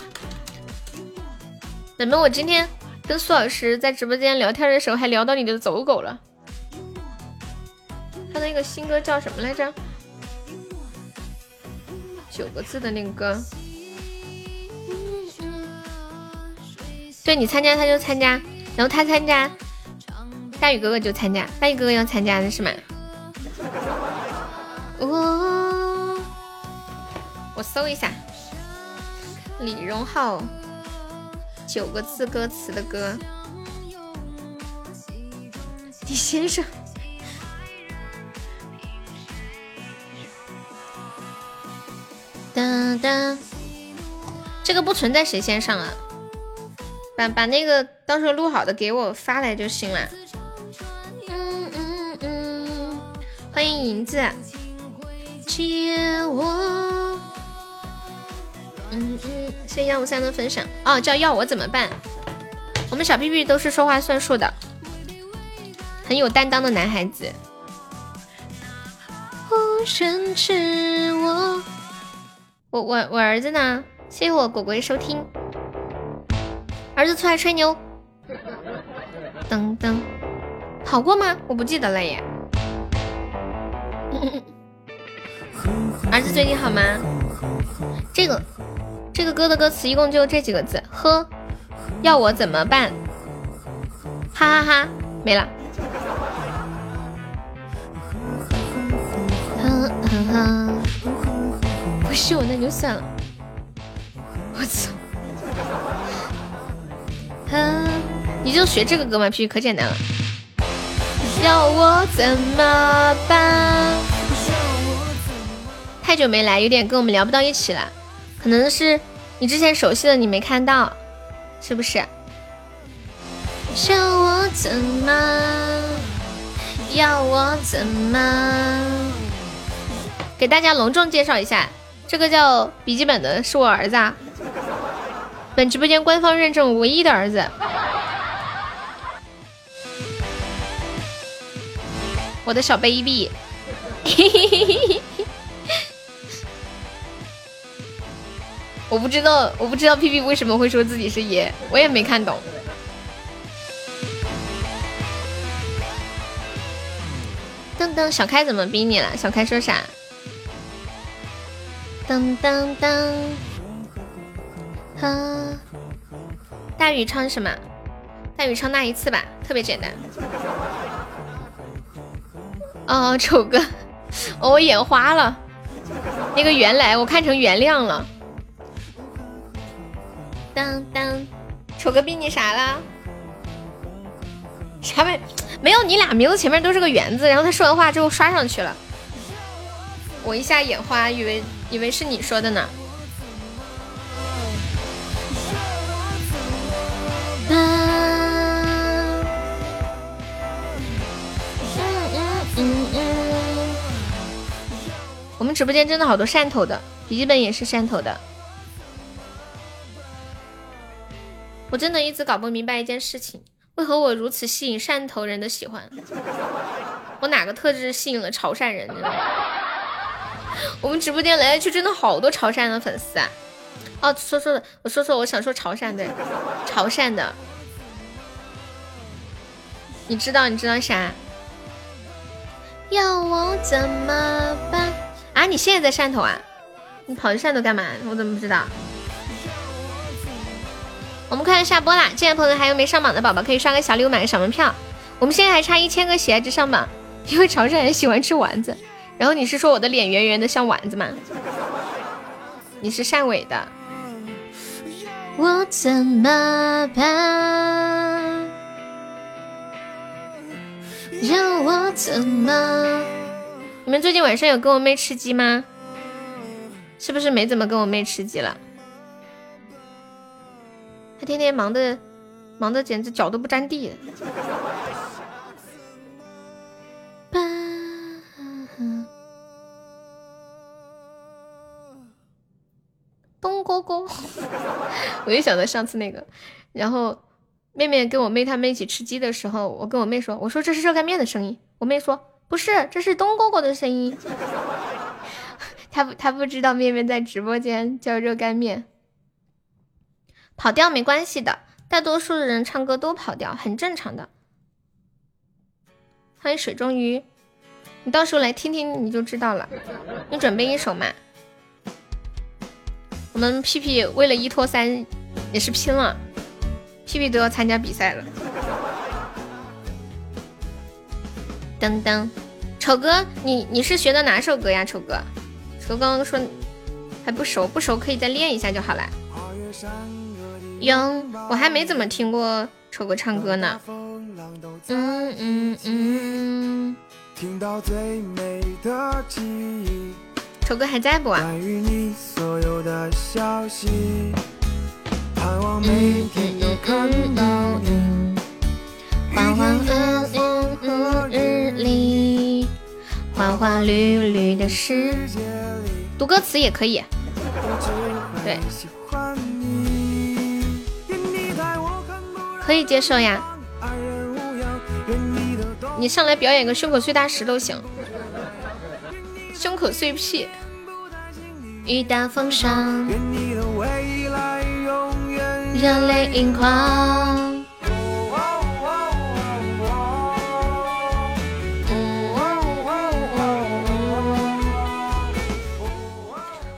怎么我今天跟苏老师在直播间聊天的时候，还聊到你的走狗了？他的那个新歌叫什么来着？九个字的那个歌。对你参加他就参加，然后他参加。大宇哥哥就参加，大宇哥哥要参加的是吗？我我搜一下，李荣浩九个字歌词的歌，你先生，哒哒，这个不存在谁先上啊？把把那个到时候录好的给我发来就行了。欢迎银子，借我。嗯嗯，谢谢幺五三的分享。哦，叫要我怎么办？我们小屁屁都是说话算数的，很有担当的男孩子。我我我我儿子呢？谢谢我果果的收听。儿子出来吹牛。噔噔，好过吗？我不记得了耶。儿子最近好吗？这个这个歌的歌词一共就这几个字，呵，要我怎么办？哈哈哈，没了。不是我那就算了。我操！你就学这个歌嘛，屁可简单了。要我怎么办？太久没来，有点跟我们聊不到一起了。可能是你之前熟悉的你没看到，是不是？叫我怎么？要我怎么？给大家隆重介绍一下，这个叫笔记本的是我儿子，啊，本直播间官方认证唯一的儿子。我的小 baby，我不知道，我不知道屁屁为什么会说自己是爷，我也没看懂。噔噔，小开怎么逼你了？小开说啥？噔噔噔，哈，大宇唱什么？大宇唱那一次吧，特别简单。哦，丑哥，我眼花了，那个原来我看成原谅了。当当，丑哥逼你啥了？啥没没有？你俩名字前面都是个圆字，然后他说完话之后刷上去了，我一下眼花，以为以为是你说的呢。我们直播间真的好多汕头的，笔记本也是汕头的。我真的一直搞不明白一件事情，为何我如此吸引汕头人的喜欢？我哪个特质吸引了潮汕人呢？我们直播间来来去真的好多潮汕的粉丝啊！哦，说说的，我说说，我想说潮汕的，潮汕的。你知道你知道啥？要我怎么办？啊！你现在在汕头啊？你跑去汕头干嘛？我怎么不知道？我们快要下播啦！进来朋友还有没上榜的宝宝，可以刷个小礼物，买个小门票。我们现在还差一千个喜爱值上榜，因为潮汕人喜欢吃丸子。然后你是说我的脸圆圆的像丸子吗？你是汕尾的。我怎么办？让我怎么？你们最近晚上有跟我妹吃鸡吗？是不是没怎么跟我妹吃鸡了？她天天忙的，忙的简直脚都不沾地。东哥哥，我就想到上次那个，然后妹妹跟我妹他们一起吃鸡的时候，我跟我妹说：“我说这是热干面的声音。”我妹说：“不是，这是东哥哥的声音。”他不，他不知道妹妹在直播间叫热干面。跑调没关系的，大多数的人唱歌都跑调，很正常的。欢迎水中鱼，你到时候来听听你就知道了。你准备一首嘛？我们屁屁为了一拖三也是拼了，屁屁都要参加比赛了。噔噔，丑哥，你你是学的哪首歌呀？丑哥，丑刚刚说还不熟，不熟可以再练一下就好了。哟，我还没怎么听过丑哥唱歌呢。嗯嗯嗯。丑哥还在不？嗯嗯嗯。花花嗯嗯嗯日里，花花绿绿的世界里。读歌词也可以。对。可以接受呀，你上来表演个胸口碎大石都行，胸口碎屁。雨打风霜，热泪盈眶。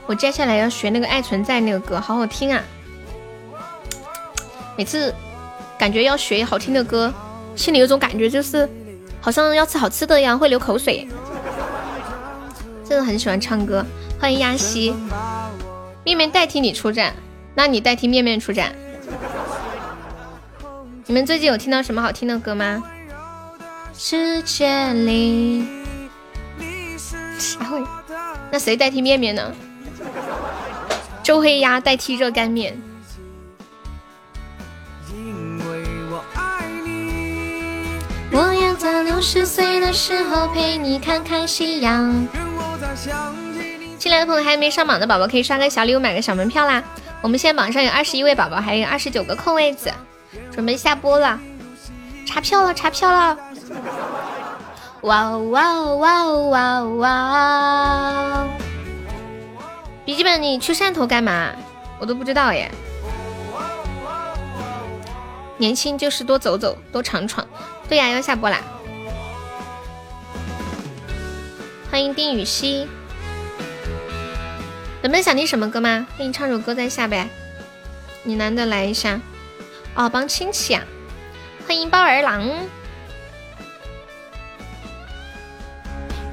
我接下来要学那个《爱存在》那个歌，好好听啊！每次。感觉要学好听的歌，心里有种感觉，就是好像要吃好吃的一样，会流口水。真的很喜欢唱歌，欢迎亚西，面面代替你出战，那你代替面面出战。你们最近有听到什么好听的歌吗？世界里，那谁代替面面呢？周黑鸭代替热干面。我要在六十岁的时候陪你看看夕阳。进来的朋友还没上榜的宝宝可以刷个小礼物，买个小门票啦。我们现在榜上有二十一位宝宝，还有二十九个空位子，准备下播了，查票了，查票了。哇哇哇哇哇！笔记本，你去汕头干嘛？我都不知道耶。年轻就是多走走，多闯闯。对呀，要下播啦！欢迎丁禹兮。本本想听什么歌吗？给你唱首歌再下呗。你难得来一下。哦，帮亲戚啊！欢迎包儿郎。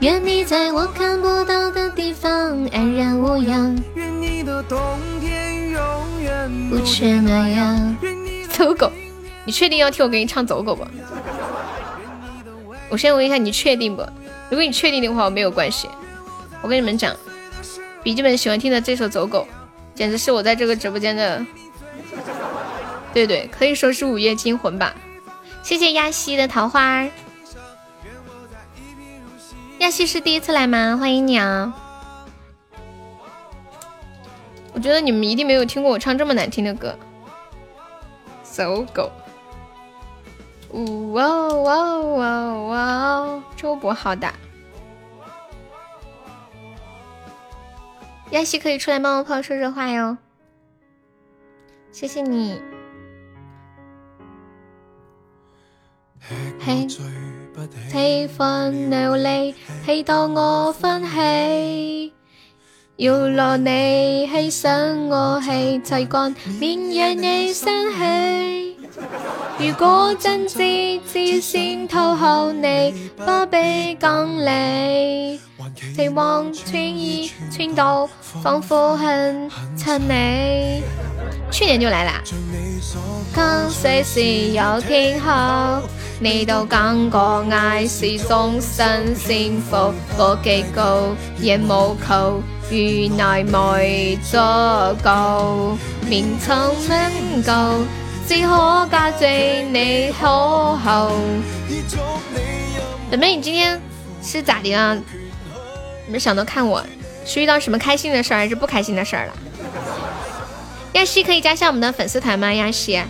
愿你在我看不到的地方安然无恙。愿你的冬天永远不缺暖阳。走狗，你确定要听我给你唱走狗不？我先问一下，你确定不？如果你确定的话，我没有关系。我跟你们讲，笔记本喜欢听的这首《走狗》，简直是我在这个直播间的，对对，可以说是午夜惊魂吧。谢谢亚西的桃花。亚西是第一次来吗？欢迎你啊！我觉得你们一定没有听过我唱这么难听的歌，《走狗》。哇哇哇哇！周博好的，亚西可以出来冒冒泡说说话哟，谢谢你。嘿，气氛流离，气到我分气，要落你牺牲我气齐干，免让你生气。如果真知知先讨好你，不必讲理。期望穿衣穿到仿佛很衬你。去年就来啦。刚随时有天后，你都讲过爱是终身幸福。我几高也冇求，原来没足够，勉强能够。只可加罪你好后。本妹，你今天是咋的啊？没想到看我是遇到什么开心的事儿还是不开心的事儿了？亚西可以加下我们的粉丝团吗？亚西，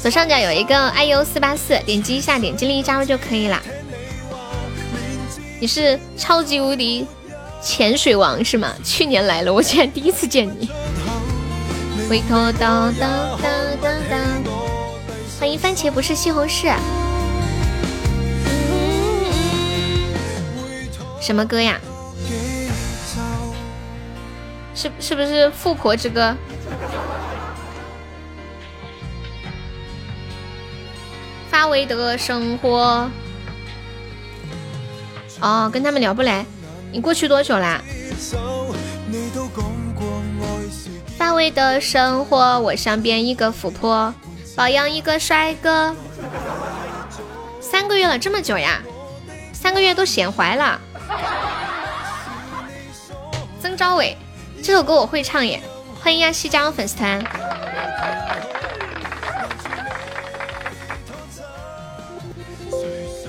左上角有一个 iu 四八四，点击一下，点击立即加入就可以了。你是超级无敌潜水王是吗？去年来了，我竟然第一次见你。回头叨叨叨叨叨，欢迎番茄不是西红柿。什么歌呀？是是不是富婆之歌？发威的生活。哦，跟他们聊不来。你过去多久啦？发威的生活，我想变一个富婆，保养一个帅哥。三个月了，这么久呀？三个月都显怀了。曾昭伟，这首歌我会唱耶！欢迎亚西加入粉丝团。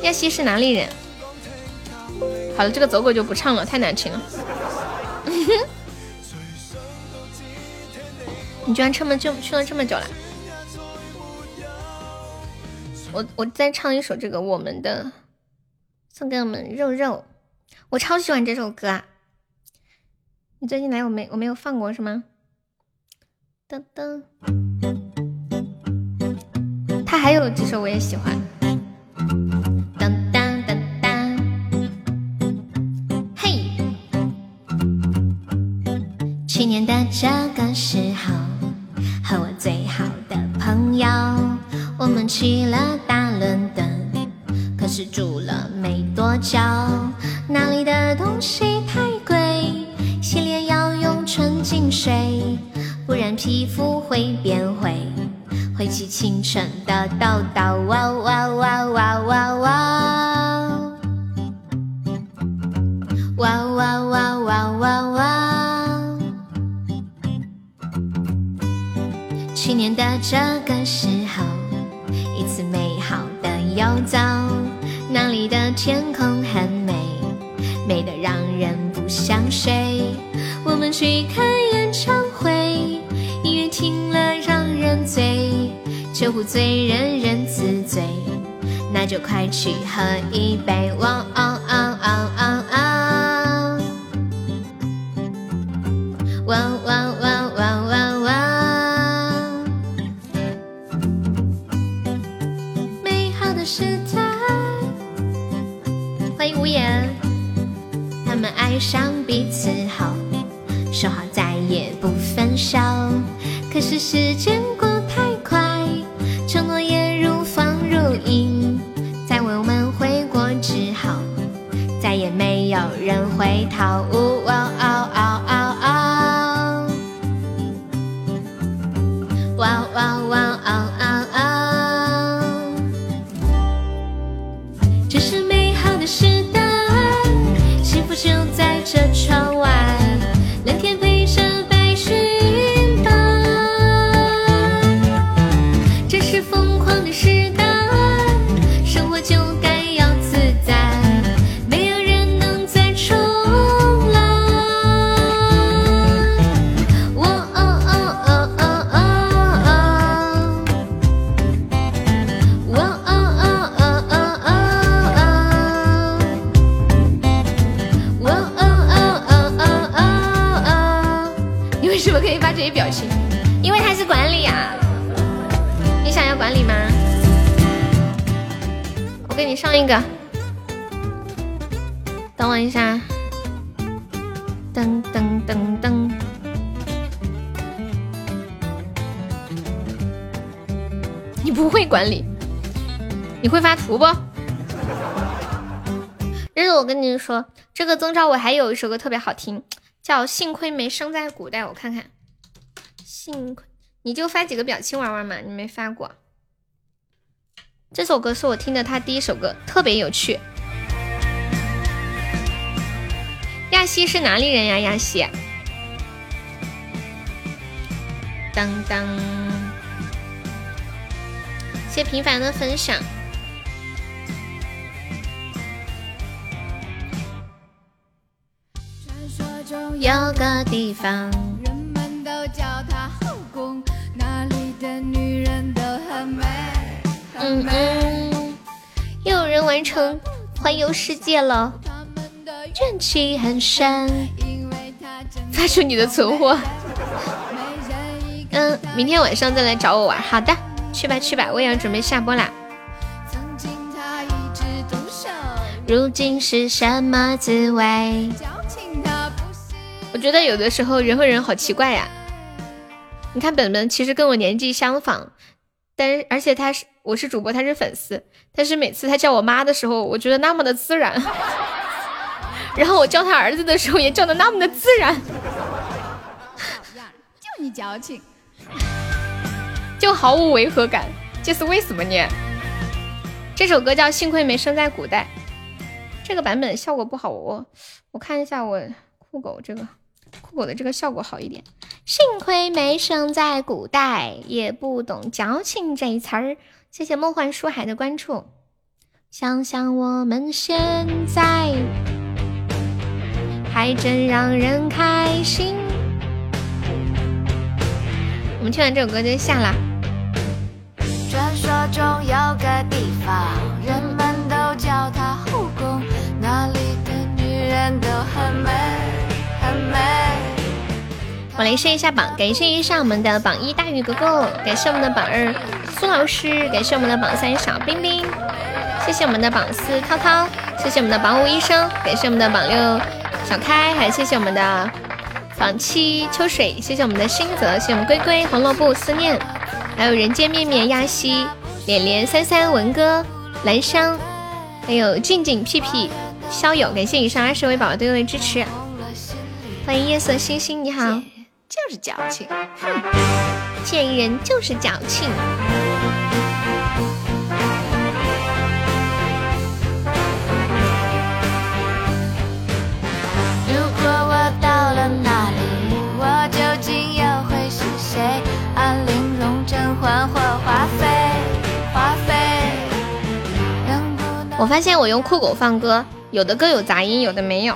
亚西是哪里人？好了，这个走狗就不唱了，太难听了。你居然这么就去了这么久了？我我再唱一首这个我们的，送给我们肉肉。我超喜欢这首歌啊！你最近来我没我没有放过是吗？噔噔，他还有几首我也喜欢。嘿去年的这个时候，最好的朋友，我们去了大伦敦，可是住了没多久，那里的东西太贵，洗脸要用纯净水，不然皮肤会变灰，灰起青春曾昭伟还有一首歌特别好听，叫《幸亏没生在古代》。我看看，幸亏你就发几个表情玩玩嘛，你没发过。这首歌是我听的他第一首歌，特别有趣。亚西是哪里人呀？亚西，当当。谢平凡的分享。有个地方，人们都叫它后宫，那里的女人都很美。嗯嗯，又有人完成环游世界了，怨气很深。发出你的存货。嗯，明天晚上再来找我玩。好的，去吧去吧，我也要准备下播啦。如今是什么滋味？我觉得有的时候人和人好奇怪呀。你看本本其实跟我年纪相仿，但是而且他是我是主播，他是粉丝，但是每次他叫我妈的时候，我觉得那么的自然。然后我叫他儿子的时候也叫的那么的自然。就你矫情，就毫无违和感，这是为什么呢？这首歌叫《幸亏没生在古代》，这个版本效果不好，我我看一下我酷狗这个。酷狗的这个效果好一点。幸亏没生在古代，也不懂矫情这一词儿。谢谢梦幻书海的关注。想想我们现在，还真让人开心。我们听完这首歌就下啦。传说中有个地方，人们都叫它后宫，那里的女人都很美。我来试一下榜，感谢一下我们的榜一大鱼哥哥，感谢我们的榜二苏老师，感谢我们的榜三小冰冰，谢谢我们的榜四涛涛，谢谢我们的榜五医生，感谢我们的榜六小开，还谢谢我们的榜七秋水，谢谢我们的星泽，谢谢我们龟龟红萝卜思念，还有人间面面亚西连连三三文哥兰香，还有静静屁屁逍友，感谢以上二十位宝宝对我的支持。欢迎夜色星星，你好，就是矫情，哼，贱人就是矫情。如果我到了那里，我究竟又会是谁？安陵容、甄嬛或华妃？华妃。我发现我用酷狗放歌，有的歌有杂音，有的没有。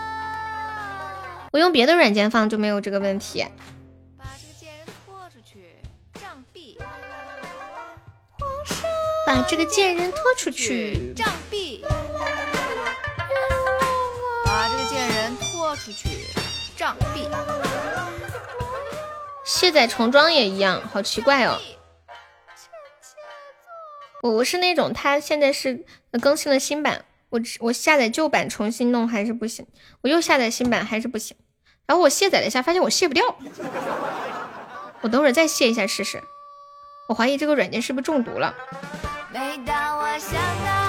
我用别的软件放就没有这个问题。把这个贱人拖出去！杖毙！把这个贱人拖出去！杖毙！把这个贱人拖出去杖毙卸载重装也一样，好奇怪哦。我我是那种，他现在是更新了新版，我我下载旧版重新弄还是不行，我又下载新版还是不行。然后我卸载了一下，发现我卸不掉。我等会儿再卸一下试试。我怀疑这个软件是不是中毒了。嗯嗯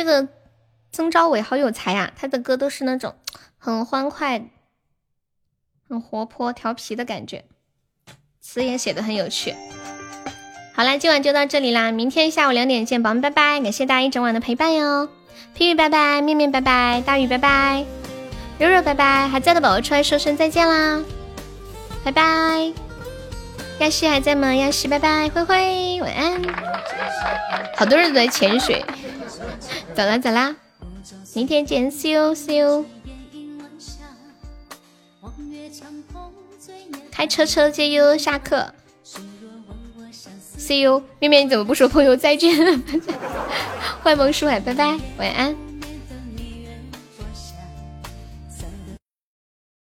这个曾昭伟好有才呀，他的歌都是那种很欢快、很活泼、调皮的感觉，词也写的很有趣。好啦，今晚就到这里啦，明天下午两点见，宝宝们拜拜！感谢大家一整晚的陪伴哟，皮皮拜拜，面面拜拜，大雨拜拜，柔柔拜拜，还在的宝宝出来说声再见啦，拜拜。亚西还在吗？亚西，拜拜，灰灰，晚安。好多人都在潜水，走啦走啦，明天见，see you，see you。开车车接悠悠下课，see you。面面你怎么不说朋友再见？欢迎萌叔海，拜拜，晚安。